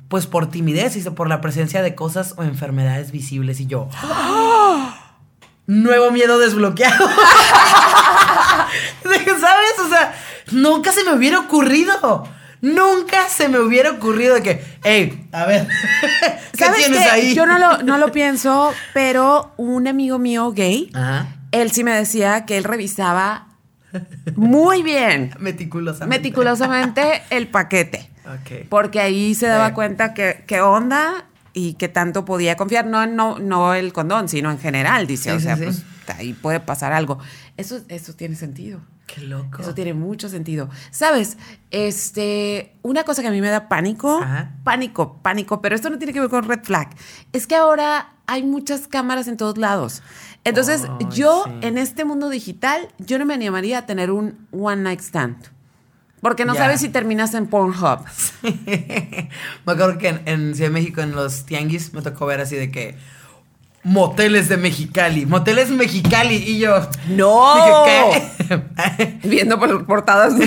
pues por timidez, dice, por la presencia de cosas o enfermedades visibles. Y yo, ¡Ah! Nuevo miedo desbloqueado. De que, ¿Sabes? O sea, nunca se me hubiera ocurrido. Nunca se me hubiera ocurrido de que, hey, a ver, ¿qué
¿Sabes
tienes
qué?
ahí?
Yo no lo, no lo pienso, pero un amigo mío gay,
Ajá.
él sí me decía que él revisaba muy bien,
Meticulosamente.
meticulosamente el paquete.
Ok.
Porque ahí se daba cuenta que, qué onda y que tanto podía confiar. No, no, no el condón, sino en general, dice.
Sí,
o sea,
sí.
pues ahí puede pasar algo. Eso, eso tiene sentido.
Qué loco.
Eso tiene mucho sentido. ¿Sabes? Este, una cosa que a mí me da pánico,
Ajá.
pánico, pánico, pero esto no tiene que ver con red flag. Es que ahora hay muchas cámaras en todos lados. Entonces,
Ay,
yo
sí.
en este mundo digital, yo no me animaría a tener un one night stand. Porque no
Ya.
sabes si terminas en Pornhub.
me acuerdo que en, en Ciudad de México, en los tianguis, me tocó ver así de que moteles de Mexicali, moteles Mexicali, y yo.
¡No!
Dije, ¿qué?
Viendo por portadas.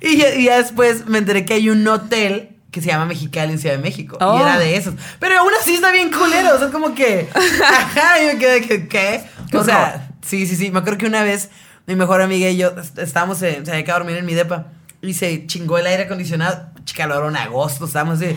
y, ya, y ya después me enteré que hay un hotel que se llama Mexicali en Ciudad de México.
Oh.
Y era de esos. Pero aún así está bien culero. O sea, como que. Ajá, y me quedé que, ¿qué? O sea, sí, sí, sí. Me acuerdo que una vez mi mejor amiga y yo est- estábamos, en, se había quedado a dormir en mi depa. Y se chingó el aire acondicionado. Calor en agosto, estábamos de.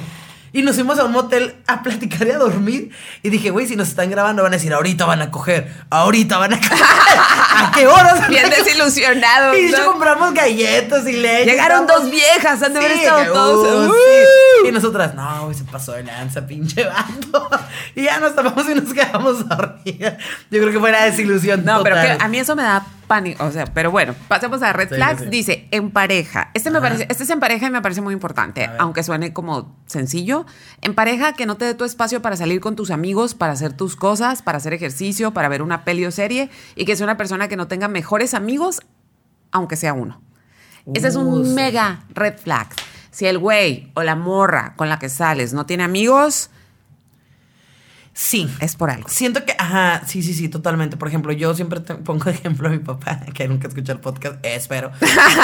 Y nos fuimos a un motel a platicar y a dormir. Y dije, güey, si nos están grabando van a decir, ahorita van a coger, ahorita van a coger. ¿A qué horas?
Bien desilusionados.
Y
¿no?
compramos galletas y leche.
Llegaron dos viejas, han de haber
Sí,
estado todos.
¡uh! sí. Y nosotras, no, güey, se pasó de lanza, pinche vato. Y ya nos tapamos y nos quedamos dormidas. Yo creo que fue una desilusión.
No, pero
total.
que a mí eso me da pánico. O sea, pero bueno, pasemos a Red
Sí,
Flags.
sí.
Dice, en pareja. Este me
Ajá.
parece, este es en pareja y me parece muy importante, aunque suene como sencillo. En pareja, que no te dé tu espacio para salir con tus amigos, para hacer tus cosas, para hacer ejercicio, para ver una peli o serie, y que sea una persona que no tenga mejores amigos, aunque sea uno. Ese es
Uh,
un
sí.
mega red flag. Si el güey o la morra con la que sales no tiene amigos,
Sí.
Es por algo.
Siento que, ajá, sí, sí, sí, totalmente. Por ejemplo, yo siempre te pongo ejemplo a mi papá, que nunca escucha el podcast, espero.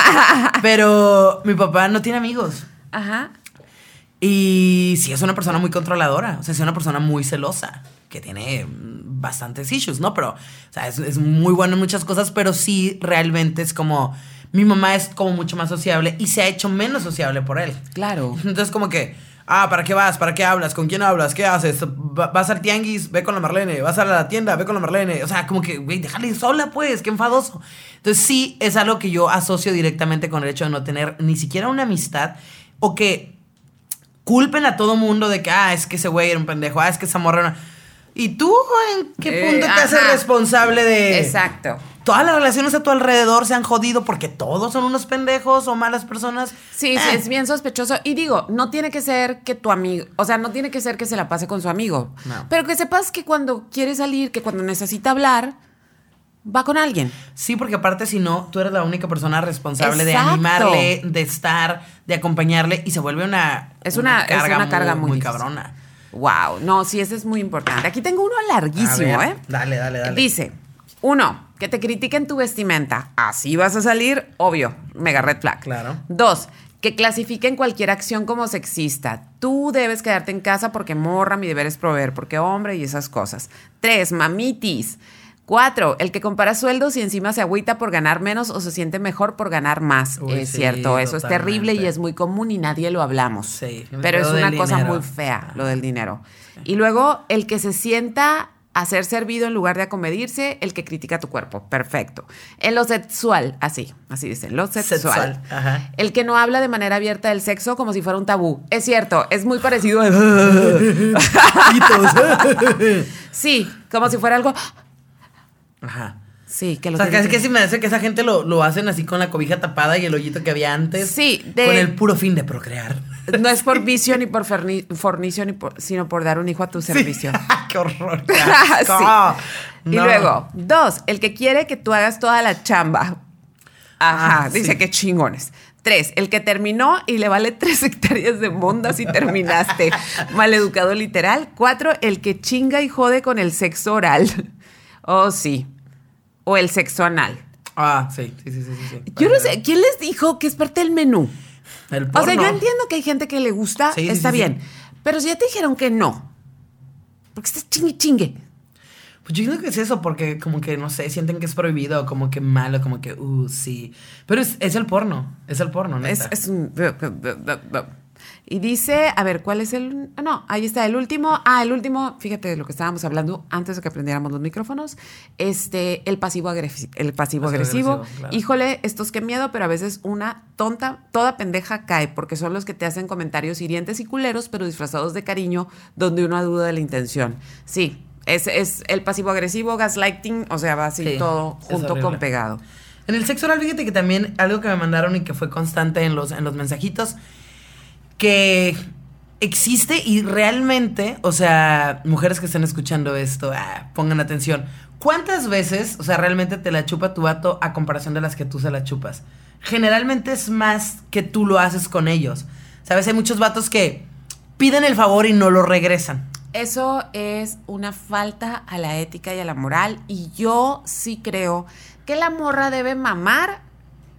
Pero mi papá no tiene amigos.
Ajá.
Y sí es una persona muy controladora, o sea, es una persona muy celosa, que tiene bastantes issues, ¿no? Pero, o sea, es, es muy bueno en muchas cosas, pero sí realmente es como, mi mamá es como mucho más sociable y se ha hecho menos sociable por él.
Claro.
Entonces como que, ah, ¿para qué vas? ¿Para qué hablas? ¿Con quién hablas? ¿Qué haces? Va- ¿Vas al tianguis? Ve con la Marlene. ¿Vas a la tienda? Ve con la Marlene. O sea, como que, güey, déjale sola, pues, qué enfadoso. Entonces sí es algo que yo asocio directamente con el hecho de no tener ni siquiera una amistad o que culpen a todo mundo de que, ah, es que ese güey era un pendejo, ah, es que esa morra era una... ¿Y tú en qué
Eh,
punto te haces responsable de...
Exacto.
Todas las relaciones a tu alrededor se han jodido porque todos son unos pendejos o malas personas.
Sí, sí,
Eh.
es bien sospechoso. Y digo, no tiene que ser que tu amigo, o sea, no tiene que ser que se la pase con su amigo.
No.
Pero que sepas que cuando quiere salir, que cuando necesita hablar, va con alguien.
Sí, porque aparte si no, tú eres la única persona responsable de animarle, de estar, de acompañarle y se vuelve una
Es una- es una carga muy
cabrona.
Wow, no, sí, ese es muy importante. Aquí tengo uno larguísimo,
ver,
¿eh?
Dale, dale, dale.
Dice, uno, que te critiquen tu vestimenta. Así vas a salir, obvio, mega red flag.
Claro.
Dos, que clasifiquen cualquier acción como sexista. Tú debes quedarte en casa porque morra, mi deber es proveer, porque hombre y esas cosas. Tres, mamitis. Cuatro, el que compara sueldos y encima se agüita por ganar menos o se siente mejor por ganar más.
Uy,
es
sí,
cierto, eso es terrible y es muy común y nadie lo hablamos.
Sí,
Pero es una cosa
dinero.
muy fea, lo del dinero. Y luego, el que se sienta a ser servido en lugar de acomedirse, el que critica tu cuerpo. Perfecto. En lo sexual, así, así dicen, lo sexual. El que no habla de manera abierta del sexo como si fuera un tabú. Es cierto, es muy parecido a... sí, como si fuera algo...
Ajá.
Sí, que
O
lo
sea,
tienen
casi que sí me hace que esa gente lo, lo hacen así con la cobija tapada y el hoyito que había antes.
Sí, de-
Con el puro fin de procrear.
No es por vicio ni por fornicio, ni por- sino por dar un hijo a tu servicio.
¡Qué horror! qué.
Sí. Y luego, dos, el que quiere que tú hagas toda la chamba. Ajá,
Ah,
dice
sí.
que chingones. Tres, el que terminó y le vale tres hectáreas de mondas y terminaste. Maleducado literal. Cuatro, el que chinga y jode con el sexo oral. Oh, sí. O el sexo anal.
Ah, sí, sí, sí. sí, sí.
Yo no sé, ¿quién les dijo que es parte del menú?
El
O sea,
porno.
yo entiendo que hay gente que le gusta,
Sí,
está
sí.
bien. Pero si ya te dijeron que no, porque estás chingue chingue.
Pues yo creo que es eso, porque como que, no sé, sienten que es prohibido, como que malo, como que, uh, sí. Pero es, es el porno, es el porno, ¿no?
Es, es un... Y dice, a ver, ¿cuál es el...? ah, No, ahí está, el último. Ah, el último, fíjate de lo que estábamos hablando antes de que aprendiéramos los micrófonos. Este, el pasivo agresivo. El pasivo agresivo.
Claro.
Híjole, estos qué miedo, pero a veces una tonta, toda pendeja cae, porque son los que te hacen comentarios hirientes y culeros, pero disfrazados de cariño, donde uno duda de la intención. Sí, es, es el pasivo agresivo, gaslighting, o sea, va así
Sí,
todo junto con pegado.
En el sexo oral, fíjate que también algo que me mandaron y que fue constante en los, en los mensajitos, que existe y realmente, o sea, mujeres que estén escuchando esto, ah, pongan atención. ¿Cuántas veces, o sea, realmente te la chupa tu vato a comparación de las que tú se la chupas? Generalmente es más que tú lo haces con ellos. ¿Sabes? Hay muchos vatos que piden el favor y no lo regresan.
Eso es una falta a la ética y a la moral y yo sí creo que la morra debe mamar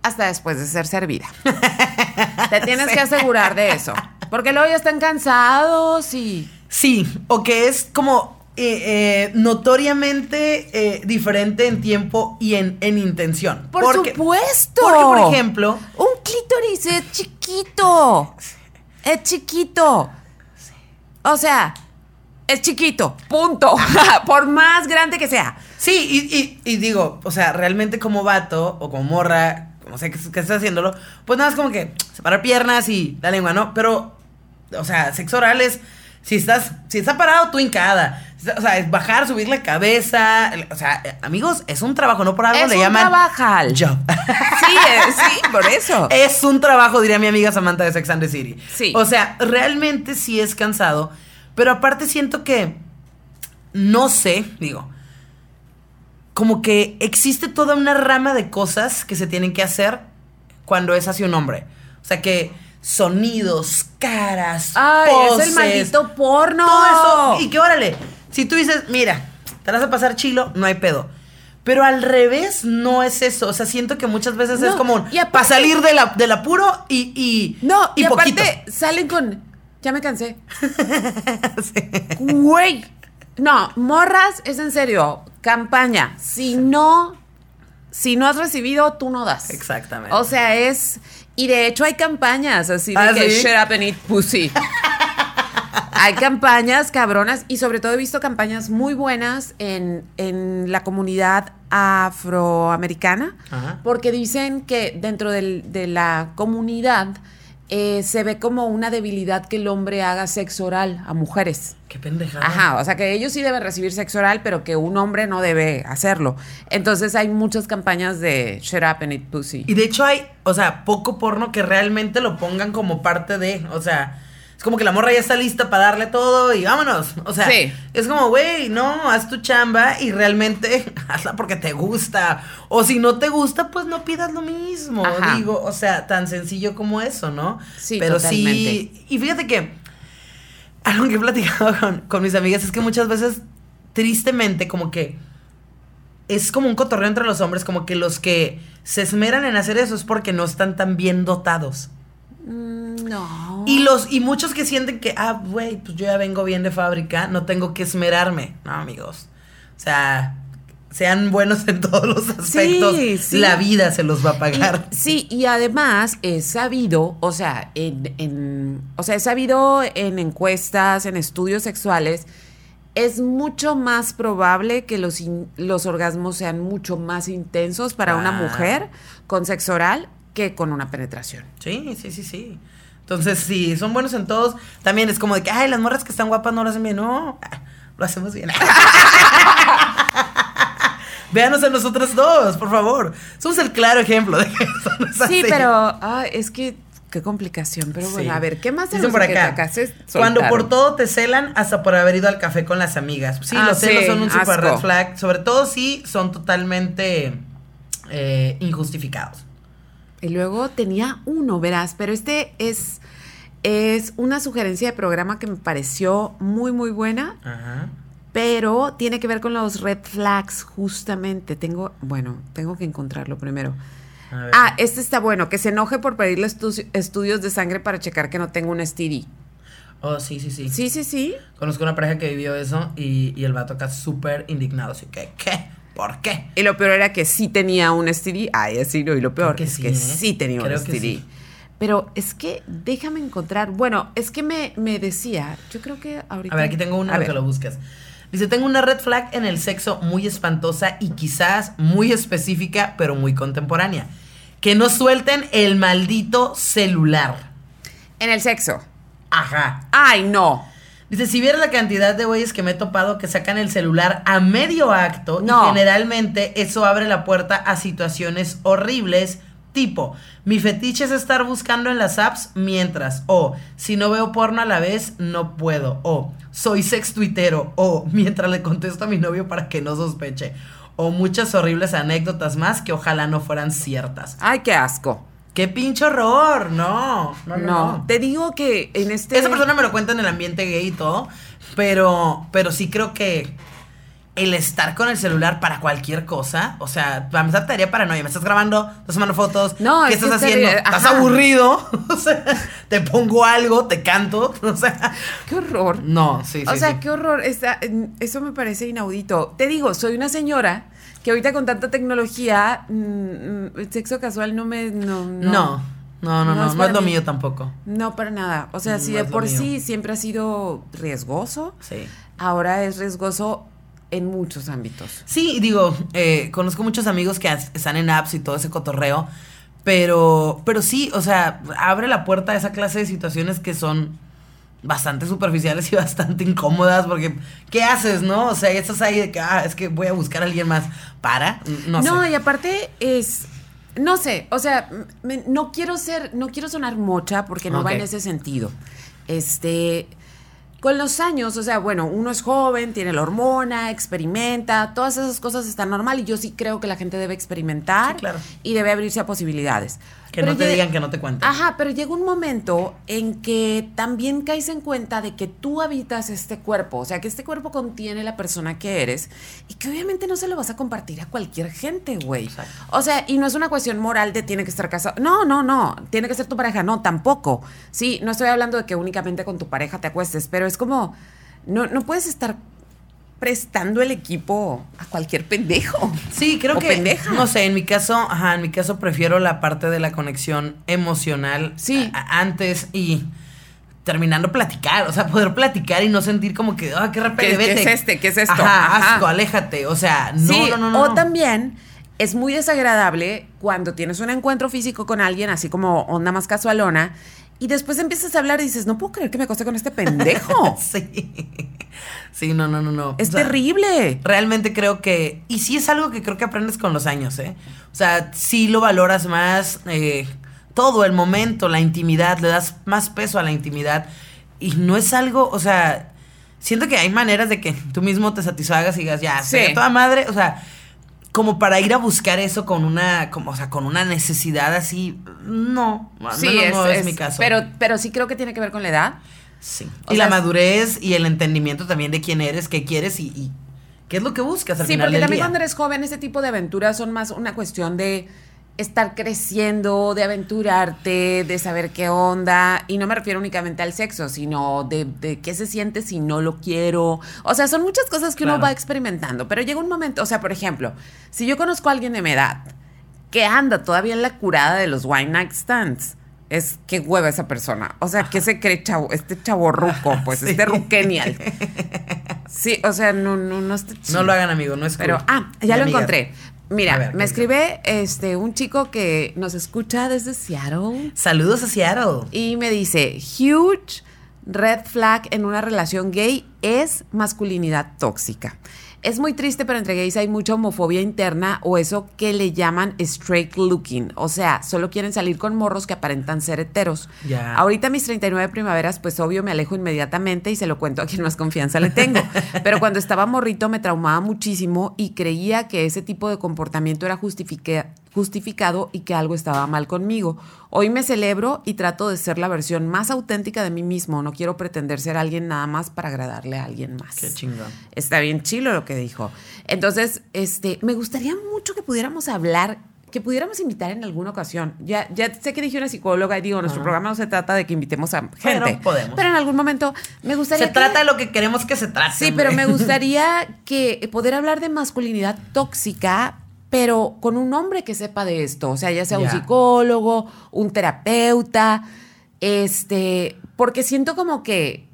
hasta después de ser servida. Te tienes que asegurar de eso, porque luego ya están cansados y...
Sí, o que es como eh, eh, notoriamente eh, diferente en tiempo y en, en intención.
Por
Porque-
supuesto.
Porque, por ejemplo,
Un clítoris es chiquito. Es chiquito. O sea, es chiquito. Punto. Por más grande que sea.
sí, y, y- y digo, o sea, realmente como vato o como morra, como sé que, que estés haciéndolo, pues nada, es como que separar piernas y la lengua, ¿no? Pero, o sea, sexo oral es, si estás, si está parado, tú hincada. O sea, es bajar, subir la cabeza. O sea, eh, amigos, es un trabajo, no por algo
Es
le
un
llaman.
trabajal.
Job.
Sí, eh, sí, por eso.
Es un trabajo, diría mi amiga Samantha de Sex and the City.
Sí.
O sea, realmente sí es cansado. Pero aparte siento que. No sé, digo. Como que existe toda una rama de cosas que se tienen que hacer cuando es hacia un hombre. O sea que sonidos, caras,
Ay, es
poses,
el maldito porno.
Todo eso. Y que órale. Si tú dices, mira, te vas a pasar chilo, no hay pedo. Pero al revés no es eso. O sea, siento que muchas veces es
No,
como
y aparte-
para salir de la, del apuro y, y,
No, y,
poquito.
aparte salen con. Ya me cansé. Güey. No, morras, es en serio. Campaña. Si no. Si no has recibido, tú no das.
Exactamente.
O sea, es. Y de hecho hay campañas así de
¿Ah,
que
sí?
shut up and eat pussy. hay campañas cabronas y sobre todo he visto campañas muy buenas en, en la comunidad afroamericana
Ajá.
porque dicen que dentro del- de la comunidad eh, se ve como una debilidad que el hombre haga sexo oral a mujeres.
Qué pendejada.
Ajá, o sea que ellos sí deben recibir sexo oral, pero que un hombre no debe hacerlo. Entonces hay muchas campañas de shut up and eat pussy.
Y de hecho hay, o sea, poco porno que realmente lo pongan como parte de, o sea, es como que la morra ya está lista para darle todo y vámonos. O sea,
Sí.
es como, güey, no, haz tu chamba y realmente hazla porque te gusta. O si no te gusta, pues no pidas lo mismo.
Ajá.
Digo, o sea, tan sencillo como eso, ¿no?
Sí,
Pero
totalmente.
sí. Y fíjate que algo que he platicado con, con mis amigas es que muchas veces, tristemente, como que es como un cotorreo entre los hombres, como que los que se esmeran en hacer eso es porque no están tan bien dotados.
Mm, no.
Y los y muchos que sienten que, ah, güey, pues yo ya vengo bien de fábrica, no tengo que esmerarme. No, amigos. O sea, sean buenos en todos los aspectos.
sí.
La vida se los va a
Y-
pagar.
sí, y además es sabido, o sea, en, en- o sea, es sabido en encuestas, en estudios sexuales, es mucho más probable que los, in- los orgasmos sean mucho más intensos para una mujer con sexo oral que con una penetración.
Sí, sí, sí, sí. Entonces, sí, son buenos en todos. También es como de que, ay, las morras que están guapas no lo hacen bien. No, ah, lo hacemos bien. Véanos a nosotros dos, por favor. Somos el claro ejemplo de que eso no es
Sí,
así.
pero ay, es que qué complicación. Pero bueno,
Sí.
a ver, ¿qué más
Dicen por
te
acá. Cuando por todo te celan, hasta por haber ido al café con las amigas. Sí,
Ah,
los celos
sí,
son un super red flag. Sobre todo si son totalmente eh, injustificados.
Y luego tenía uno, verás, pero este es, es una sugerencia de programa que me pareció muy, muy buena,
Ajá.
pero tiene que ver con los red flags, justamente. Tengo, bueno, tengo que encontrarlo primero. Ah, este está bueno, que se enoje por pedirle estu- estudios de sangre para checar que no tengo un STD.
Oh, sí, sí, sí.
Sí, sí, sí.
Conozco una pareja que vivió eso y, y el vato acá súper indignado. Así que, ¿qué? ¿Por qué?
Y lo peor era que sí tenía un STD. Ay, no. Y lo peor
que
es
sí,
que
¿eh?
sí tenía
Creo
un STD.
sí.
Pero es que déjame encontrar. Bueno, es que me, me decía. Yo creo que ahorita.
A ver, aquí tengo uno
ver.
que lo buscas. Dice, tengo una red flag en el sexo muy espantosa y quizás muy específica, pero muy contemporánea. Que no suelten el maldito celular.
En el sexo.
Ajá.
Ay, no.
Dice, si vieras la cantidad de güeyes que me he topado que sacan el celular a medio acto
No.
y generalmente eso abre la puerta a situaciones horribles, tipo, mi fetiche es estar buscando en las apps mientras, o si no veo porno a la vez, no puedo, o soy sex tuitero, o mientras le contesto a mi novio para que no sospeche, o muchas horribles anécdotas más que ojalá no fueran ciertas.
Ay, qué asco.
¡Qué pinche horror! No, no, no.
Te digo que en este.
Esa persona me lo cuenta en el ambiente gay y todo, pero, pero sí creo que el estar con el celular para cualquier cosa, o sea, para empezar te daría paranoia, me estás grabando, estás tomando fotos,
No,
¿qué
es
estás
es
haciendo? ¿Estás aburrido? O sea, te pongo algo, te canto, o sea,
Qué horror.
no, sí, sí.
o sea,
sí.
qué horror. Está- eso me parece inaudito. Te digo, soy una señora que ahorita con tanta tecnología, mm, mm, el sexo casual no me. No, no.
no, no, no, no,
No
no,
es
es,
para
lo
mí.
mío tampoco.
No, para nada. O sea, si
No
de
es lo
por sí siempre ha sido riesgoso,
Sí.
ahora es riesgoso en muchos ámbitos.
Sí, digo, eh, conozco muchos amigos que están en apps y todo ese cotorreo, pero, pero sí, o sea, abre la puerta a esa clase de situaciones que son bastante superficiales y bastante incómodas, porque ¿qué haces, no? O sea, estás ahí de que, ah, es que voy a buscar a alguien más. Para, no,
No,
sé.
y aparte es. No sé, o sea, me- no quiero ser, no quiero sonar mocha porque no va en ese sentido. Este, con los años, o sea, bueno, uno es joven, tiene la hormona, experimenta, todas esas cosas están normal y yo sí creo que la gente debe experimentar
Sí, claro.
y debe abrirse a posibilidades.
Que
Pero
no te digan que no te cuenten.
Ajá, pero llega un momento en que también caes en cuenta de que tú habitas este cuerpo, o sea, que este cuerpo contiene la persona que eres y que obviamente no se lo vas a compartir a cualquier gente, güey. O sea, y no es una cuestión moral de tiene que estar casado. No, no, no, tiene que ser tu pareja, no, tampoco. Sí, no estoy hablando de que únicamente con tu pareja te acuestes, pero es como, no, no puedes estar prestando el equipo a cualquier pendejo.
Sí, creo
O
que.
pendeja.
No sé, en mi caso, ajá, en mi caso prefiero la parte de la conexión emocional.
Sí.
a- antes y terminando platicar. O sea, poder platicar y no sentir como que, ah, qué repele,
¿Qué- es este? ¿Qué es esto?
Ajá,
Ajá.
asco, aléjate. O sea, no,
Sí,
no, no, no.
o
no.
también es muy desagradable cuando tienes un encuentro físico con alguien, así como onda más casualona, y después empiezas a hablar y dices, no puedo creer que me acosté con este pendejo.
Sí. Sí, no, no, no, no.
es
O sea,
terrible.
Realmente creo que. Y sí es algo que creo que aprendes con los años, ¿eh? O sea, sí lo valoras más. eh, todo el momento, la intimidad, le das más peso a la intimidad. Y no es algo, o sea. Siento que hay maneras de que tú mismo te satisfagas y digas, ya,
Sí.
sí. toda madre. O sea, como para ir a buscar eso con una. Como, o sea, con una necesidad así. No.
Sí,
menos
es,
no es,
es-
mi caso.
Pero, pero sí creo que tiene que ver con la edad.
Sí.
O
y
sea,
la madurez y el entendimiento también de quién eres, qué quieres y, y qué es lo que buscas al
Sí,
final
porque
del
también
día.
cuando eres joven, ese tipo de aventuras son más una cuestión de estar creciendo, de aventurarte, de saber qué onda. Y no me refiero únicamente al sexo, sino de, de qué se siente si no lo quiero. O sea, son muchas cosas que uno va experimentando. Pero llega un momento, o sea, por ejemplo, si yo conozco a alguien de mi edad que anda todavía en la curada de los wine night stands. Es que hueva esa persona. O sea, que se cree chavo, este chavo ruco, pues,
Sí.
este ruquenial. Sí, o sea, no, no, no está
No lo hagan, amigo, no es
Pero, ah, ya
Mi
lo
amiga.
encontré. Mira,
ver,
me
¿qué
escribe este un chico que nos escucha desde Seattle
Saludos a Seattle.
y me dice, huge red flag en una relación gay es masculinidad tóxica. Es muy triste, pero entre gays hay mucha homofobia interna o eso que le llaman straight looking. O sea, solo quieren salir con morros que aparentan ser heteros.
Ya.
Ahorita mis 39 primaveras, pues obvio me alejo inmediatamente y se lo cuento a quien más confianza le tengo. Pero cuando estaba morrito me traumaba muchísimo y creía que ese tipo de comportamiento era justifica- justificado y que algo estaba mal conmigo. Hoy me celebro y trato de ser la versión más auténtica de mí mismo. No quiero pretender ser alguien nada más para agradarle a alguien más.
Qué chingón.
Está bien chilo lo que dijo. Entonces, este, me gustaría mucho que pudiéramos hablar, que pudiéramos invitar en alguna ocasión. Ya, ya sé que dije una psicóloga y digo, nuestro programa no se trata de que invitemos a gente.
Pero podemos.
Pero en algún momento me gustaría.
Se
que-
trata de lo que queremos que se trate.
Sí, pero me gustaría que poder hablar de masculinidad tóxica, pero con un hombre que sepa de esto. O sea, ya sea un psicólogo, un terapeuta, este, porque siento como que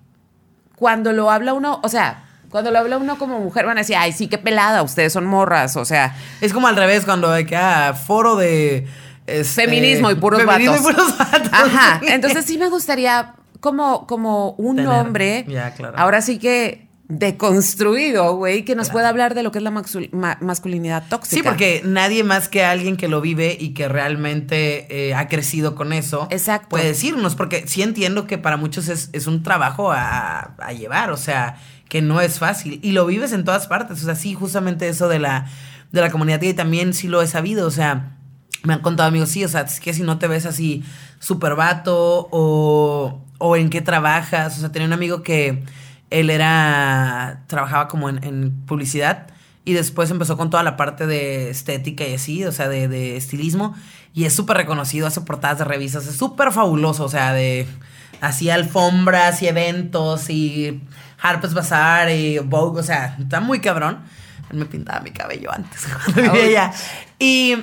cuando lo habla uno, o sea, cuando lo habla uno como mujer van a decir, ay, sí, qué pelada, ustedes son morras, o sea,
Es como al revés cuando hay que ah, foro de este,
feminismo y puros
feminismo
vatos.
y puros vatos.
Ajá, entonces sí me gustaría como, como un
Tener,
hombre,
ya, claro.
ahora sí que deconstruido, güey, que nos pueda hablar de lo que es la ma- masculinidad tóxica.
Sí, porque nadie más que alguien que lo vive y que realmente eh, ha crecido con eso
Exacto.
puede decirnos, porque sí entiendo que para muchos es, es un trabajo a, a llevar, o sea, que no es fácil. Y lo vives en todas partes, o sea, sí, justamente eso de la, de la comunidad gay también sí lo he sabido, o sea, me han contado amigos, sí, o sea, es que si no te ves así súper vato o, o en qué trabajas, o sea, tenía un amigo que él era, trabajaba como en, en publicidad y después empezó con toda la parte de estética y así, o sea, de, de estilismo y es súper reconocido, hace portadas de revistas, es súper fabuloso, o sea, de hacía alfombras y eventos y Harper's Bazaar y Vogue, o sea, está muy cabrón. Él me pintaba mi cabello antes cuando vivía allá. Y,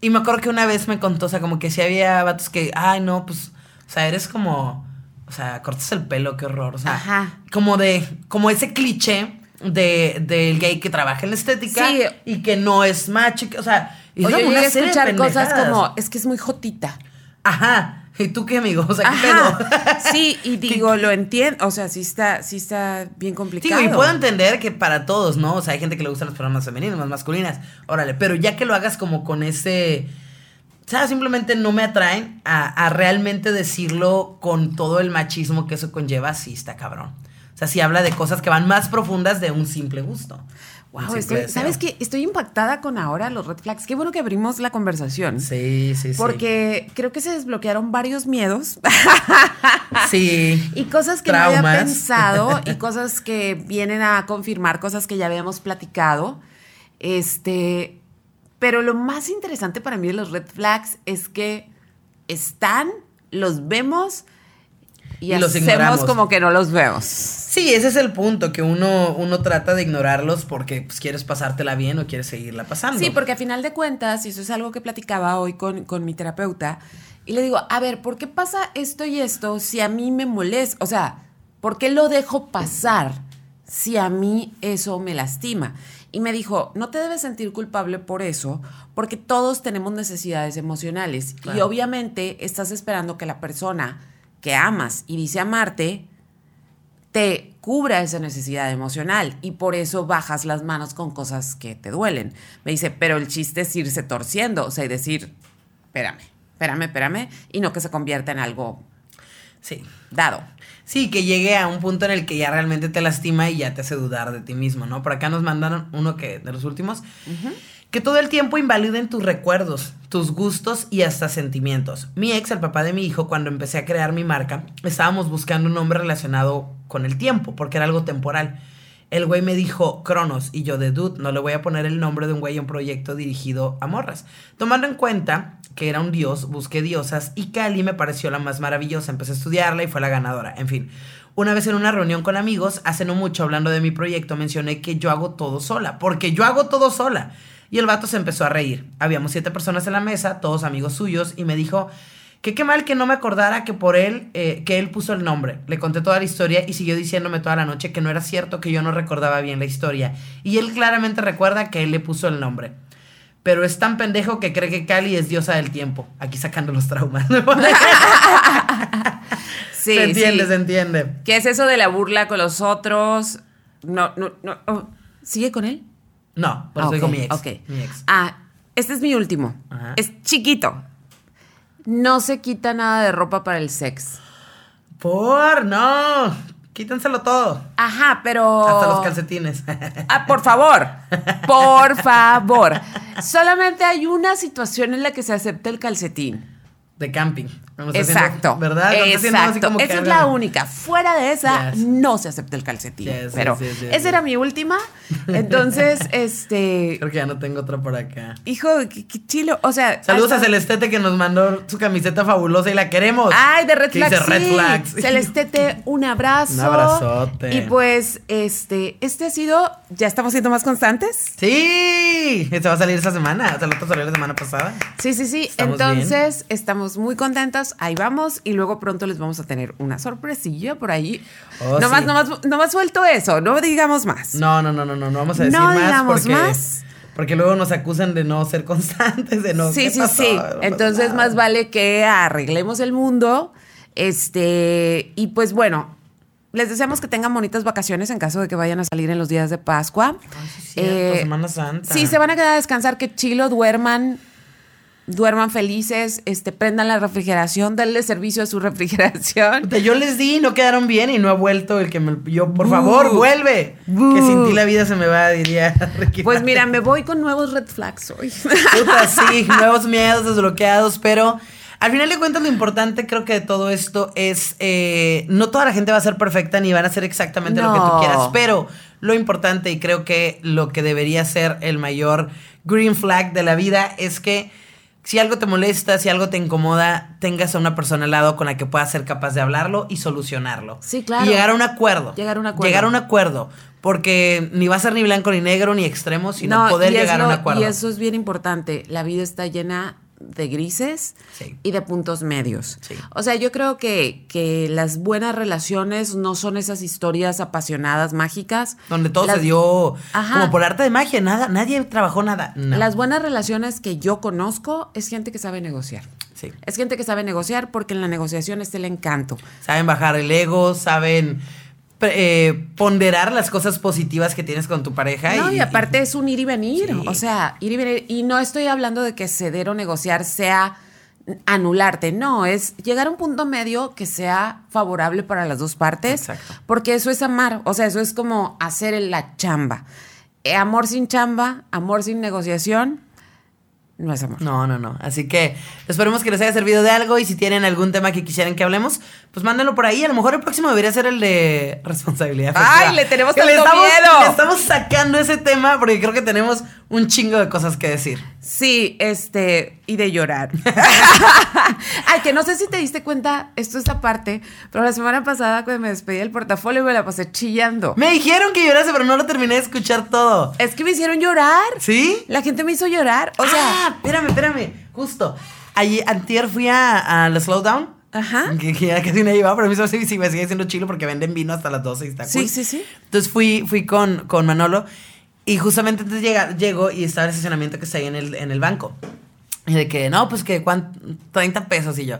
y me acuerdo que una vez me contó, o sea, como que si había vatos que, ay, no, pues, o sea, eres como, o sea, cortas el pelo, qué horror, o sea,
Ajá.
como de, como ese cliché de, del gay que trabaja en la estética
Sí.
y que no es macho, o sea, y
o sea,
como
yo
una serie de
escuchar cosas
pendejadas.
como, es que es muy jotita.
Ajá. ¿Y tú qué, amigo? O sea, ¿qué
Ajá.
pedo?
Sí, y digo, lo entiendo, o sea, sí está, sí está bien complicado.
Digo, y puedo entender que para todos, ¿no? O sea, hay gente que le gustan las personas más femeninas, más masculinas. Órale, pero ya que lo hagas como con ese. O sea, simplemente no me atraen a, a realmente decirlo con todo el machismo que eso conlleva, sí está cabrón. sea, sí habla de cosas que van más profundas de un simple gusto.
Wow,
simple
estoy-
deseo.
¿sabes qué? Estoy impactada con ahora los red flags. Qué bueno que abrimos la conversación.
Sí, sí, sí.
Porque creo que se desbloquearon varios miedos
Sí.
y cosas que no había
Traumas.
pensado y cosas que vienen a confirmar cosas que ya habíamos platicado. Este, pero lo más interesante para mí de los red flags es que están, los vemos y,
Y los
hacemos
ignoramos.
como que no los vemos.
Sí, ese es el punto, que uno, uno trata de ignorarlos porque pues, quieres pasártela bien o quieres seguirla pasando.
Sí, porque a final de cuentas, y eso es algo que platicaba hoy con, con mi terapeuta, y le digo, a ver, ¿por qué pasa esto y esto si a mí me molesta? O sea, ¿por qué lo dejo pasar si a mí eso me lastima? Y me dijo, no te debes sentir culpable por eso, porque todos tenemos necesidades emocionales. Y obviamente estás esperando que la persona que amas y dice amarte, te cubra esa necesidad emocional y por eso bajas las manos con cosas que te duelen. Me dice, pero el chiste es irse torciendo, o sea, y decir, espérame, espérame, espérame, y no que se convierta en algo
Sí.
dado.
Sí, que llegue a un punto en el que ya realmente te lastima y ya te hace dudar de ti mismo, ¿no? Por acá nos mandaron uno que de los últimos. Que todo el tiempo invaliden tus recuerdos, tus gustos y hasta sentimientos. Mi ex, el papá de mi hijo, cuando empecé a crear mi marca, estábamos buscando un nombre relacionado con el tiempo, porque era algo temporal. El güey me dijo Cronos y yo de dude, no le voy a poner el nombre de un güey a un proyecto dirigido a morras. Tomando en cuenta que era un dios, busqué diosas y Cali me pareció la más maravillosa. Empecé a estudiarla y fue la ganadora. En fin, una vez en una reunión con amigos, hace no mucho hablando de mi proyecto, mencioné que yo hago todo sola, porque yo hago todo sola. Y el vato se empezó a reír. Habíamos siete personas en la mesa, todos amigos suyos, y me dijo que qué mal que no me acordara que por él, eh, que él puso el nombre. Le conté toda la historia y siguió diciéndome toda la noche que no era cierto, que yo no recordaba bien la historia. Y él claramente recuerda que él le puso el nombre. Pero es tan pendejo que cree que Cali es diosa del tiempo. Aquí sacando los traumas.
Sí,
se entiende,
sí.
se entiende.
¿Qué es eso de la burla con los otros? No, no, no. oh, ¿Sigue con él?
No, por
Ah,
eso digo
ok,
mi ex.
ok.
Mi ex.
Ah, este es mi último.
Ajá.
Es chiquito. No se quita nada de ropa para el sex.
Por, no. Quítenselo todo.
Ajá, pero.
Hasta los calcetines.
Ah, por favor. Por favor. Solamente hay una situación en la que se acepta el calcetín.
De camping. Haciendo-
Exacto.
¿Verdad? Así
Exacto.
como
Esa es la única. Fuera de esa,
Yes.
no se acepta el calcetín.
Yes,
Pero
yes,
esa era mi última. Entonces, este.
Creo que ya no tengo otra por acá.
Hijo, qué, qué chilo. O sea.
Saludos
hasta-
a Celestete que nos mandó su camiseta fabulosa y la queremos.
Ay, de Red Flags.
dice Red
sí.
Flags.
Celestete, un abrazo.
Un abrazote.
Y pues, este, este ha sido. ¿Ya estamos siendo más constantes?
Sí, este va a salir esta semana. O sea, el otro salió la semana pasada.
Sí, sí, sí.
Estamos
Entonces, estamos muy contentos. Ahí vamos. Y luego pronto les vamos a tener una sorpresilla por ahí.
Oh,
nomás,
sí.
nomás, nomás suelto eso. No digamos más.
No, no, no, no, no, no vamos a decir
No
más
digamos
porque,
más.
porque luego nos acusan de no ser constantes, de no.
sí,
¿qué
sí,
pasó?
sí.
No
Entonces, más vale que arreglemos el mundo. Este, y pues bueno. Les deseamos que tengan bonitas vacaciones en caso de que vayan a salir en los días de Pascua.
Ay, sí, cierto, Semana Santa.
Sí, se van a quedar a descansar, que chilo, duerman, duerman felices, este, prendan la refrigeración, denle servicio a su refrigeración.
Yo les di, no quedaron bien y no ha vuelto el que me. Yo, por favor, vuelve. Que sin ti la vida se me va, diría Ricky
Pues mira, me voy con nuevos red flags hoy.
Puta, sí, nuevos miedos desbloqueados, pero al final de cuentas lo importante creo que de todo esto es, eh, no toda la gente va a ser perfecta ni van a hacer exactamente lo que tú quieras, pero lo importante y creo que lo que debería ser el mayor green flag de la vida es que si algo te molesta, si algo te incomoda, tengas a una persona al lado con la que puedas ser capaz de hablarlo y solucionarlo.
Sí, claro.
Y llegar a un acuerdo.
Llegar a un acuerdo.
Llegar a un acuerdo. Porque ni va a ser ni blanco ni negro ni extremo, sino poder
y es
llegar a un acuerdo.
Y eso es bien importante. La vida está llena de grises
Sí.
y de puntos medios.
Sí.
O sea, yo creo que, que las buenas relaciones no son esas historias apasionadas, mágicas.
Donde todo
Las-
se dio
Ajá.
como por arte de magia, nada, nadie trabajó nada. No.
Las buenas relaciones que yo conozco es gente que sabe negociar.
Sí.
Es gente que sabe negociar porque en la negociación está el encanto.
Saben bajar el ego, saben eh, ponderar las cosas positivas que tienes con tu pareja.
No, y, aparte es un ir y venir.
Sí.
O sea, ir y venir. Y no estoy hablando de que ceder o negociar sea anularte, no, es llegar a un punto medio que sea favorable para las dos partes,
Exacto.
porque eso es amar, o sea, eso es como hacer la chamba. Eh, amor sin chamba, amor sin negociación, no es amor.
No, no, no. Así que esperemos que les haya servido de algo y si tienen algún tema que quisieran que hablemos, pues mándenlo por ahí. A lo mejor el próximo debería ser el de responsabilidad.
Ay, le tenemos
Que le
tanto
estamos,
miedo.
le estamos sacando ese tema porque creo que tenemos un chingo de cosas que decir.
Sí, este, y de llorar. Ay, que no sé si te diste cuenta, esto es aparte, pero la semana pasada cuando me despedí del portafolio me la pasé chillando.
Me dijeron que llorase, pero no lo terminé de escuchar todo.
Es que me hicieron llorar.
¿Sí?
La gente me hizo llorar. O sea,
ah, espérame, espérame. Justo. Ayer, antier fui a, a la Slowdown.
Ajá.
Que, que ya casi iba, pero a mí se me sigue siendo chilo porque venden vino hasta las 12 y está
Sí,
cool.
sí, sí.
Entonces fui, fui con, con Manolo y justamente antes de llegar, llego y estaba el estacionamiento que está ahí en el, en el banco. Y de que, no, pues que, ¿cuánto? 30 pesos y yo.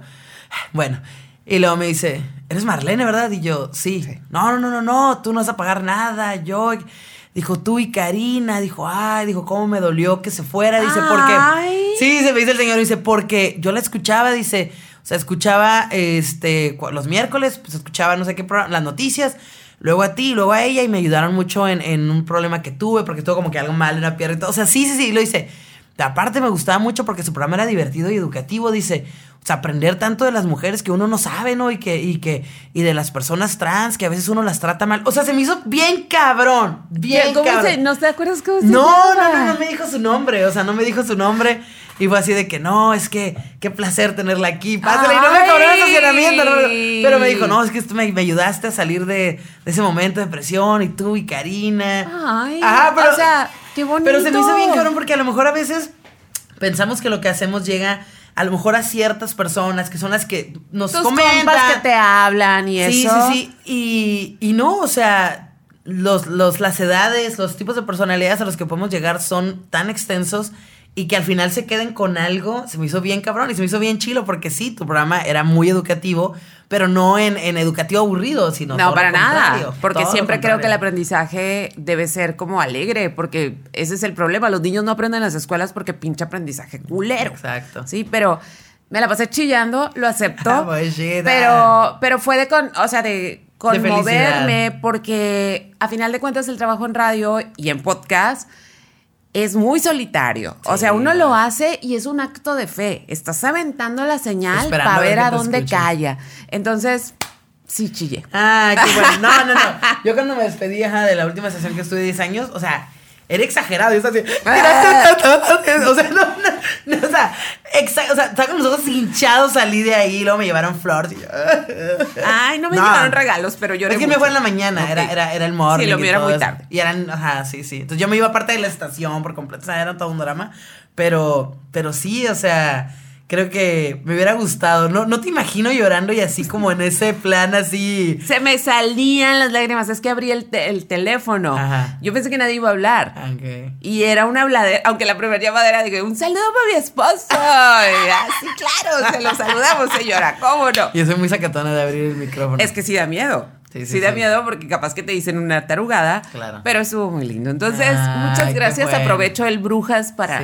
Bueno, y luego me dice, eres Marlene, ¿verdad? Y yo, sí. No, no, no, no, no, tú no vas a pagar nada. Yo, dijo, tú y Karina. Dijo, ay, dijo, cómo me dolió que se fuera. Dice, porque. Sí, se me dice el señor, dice, porque yo la escuchaba, dice, o sea, escuchaba este los miércoles, pues escuchaba no sé qué programa, las noticias, luego a ti, luego a ella, y me ayudaron mucho en, en un problema que tuve, porque tuvo como que algo mal en la pierna y todo. O sea, sí, sí, sí, lo dice. Aparte me gustaba mucho porque su programa era divertido y educativo, dice. O sea, aprender tanto de las mujeres que uno no sabe, ¿no? Y que, y que, y de las personas trans, que a veces uno las trata mal. O sea, se me hizo bien cabrón. Bien
¿cómo
cabrón.
se, ¿no te acuerdas cómo se
No, no, no, no me dijo su nombre, o sea, no me dijo su nombre. Y fue así de que, no, es que, qué placer tenerla aquí, pásale. Y no me cobró el estacionamiento, no, pero me dijo, no, es que tú me, me ayudaste a salir de, de ese momento de presión, y tú y Karina.
Ay,
Ajá, pero,
o sea, qué bonito.
Pero se me hizo bien cabrón porque a lo mejor a veces pensamos que lo que hacemos llega a lo mejor a ciertas personas que son las que nos
Tus
comentan.
que te hablan y
Sí,
eso.
sí, sí. Y, y no, o sea, los, los, las edades, los tipos de personalidades a los que podemos llegar son tan extensos y que al final se queden con algo, se me hizo bien cabrón y se me hizo bien chilo porque sí, tu programa era muy educativo, pero no en, en educativo aburrido, sino
No,
todo
para
lo
nada. Porque siempre creo que el aprendizaje debe ser como alegre, porque ese es el problema. Los niños no aprenden en las escuelas porque pinche aprendizaje culero.
Exacto.
Sí, pero me la pasé chillando, lo acepto.
Pues,
pero, pero fue de con, o sea, de conmoverme, porque a final de cuentas el trabajo en radio y en podcast es muy solitario. o sea, uno lo hace y es un acto de fe. Estás aventando la señal
Esperando
para
ver
a dónde calla. Entonces, sí chillé.
Ah, qué bueno. No, no, no. Yo cuando me despedí ajá, de la última sesión que estuve 10 años, o sea, era exagerado. Yo estaba así. O sea, no, no, no, o sea, exa- o sea, estaba con los ojos hinchados, salí de ahí, luego me llevaron flores. y yo,
Ay, no me
No.
llegaron regalos, pero yo
es que me fue en la mañana, era, era, era el morning.
Sí, lo
y
mío era muy tarde.
Y eran, ajá, sí, sí. Entonces yo me iba aparte de la estación por completo, o sea, era todo un drama. Pero, pero sí, o sea, creo que me hubiera gustado. No, no te imagino llorando y así como en ese plan así.
Se me salían las lágrimas. Es que abrí el, te- el teléfono.
Ajá.
Yo pensé que nadie iba a hablar.
Ok.
Y era una habladera, aunque la primera llamada era de que un saludo para mi esposo. Y así, claro, se lo saludamos, señora, ¿cómo no?
Yo soy muy sacatona de abrir el micrófono.
Es que sí da miedo.
Sí,
Sí,
sí,
da miedo porque capaz que te dicen una tarugada.
Claro.
Pero estuvo muy lindo. Entonces, muchas gracias.
bueno.
Aprovecho el Brujas para,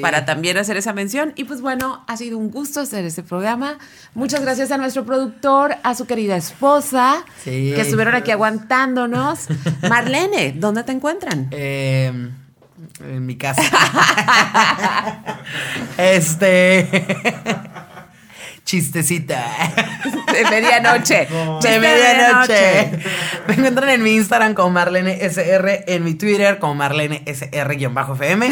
para también hacer esa mención. Y pues bueno, ha sido un gusto hacer este programa. Muchas gracias a nuestro productor, a su querida esposa, que estuvieron aquí aguantándonos. Marlene, ¿dónde te encuentran?
Eh, en mi casa. este. Chistecita.
De medianoche.
De medianoche. Me encuentran en mi Instagram como Marlene SR, en mi Twitter como Marlene SR-FM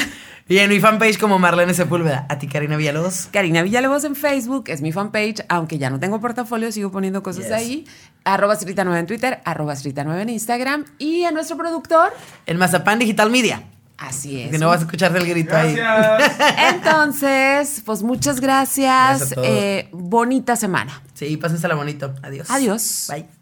y en mi fanpage como Marlene Sepúlveda. A ti, Karina Villalobos.
Karina Villalobos en Facebook, es mi fanpage, aunque ya no tengo portafolio, sigo poniendo cosas
Yes.
ahí. Arroba Strita 9 en Twitter, arroba Strita 9 en Instagram. Y a nuestro productor,
En Mazapán Digital Media.
Así es.
Que no vas a escuchar el grito ahí.
Gracias.
Entonces, pues muchas gracias.
Gracias a todos.
Eh, bonita semana.
Sí, pásensela bonito. Adiós.
Adiós.
Bye.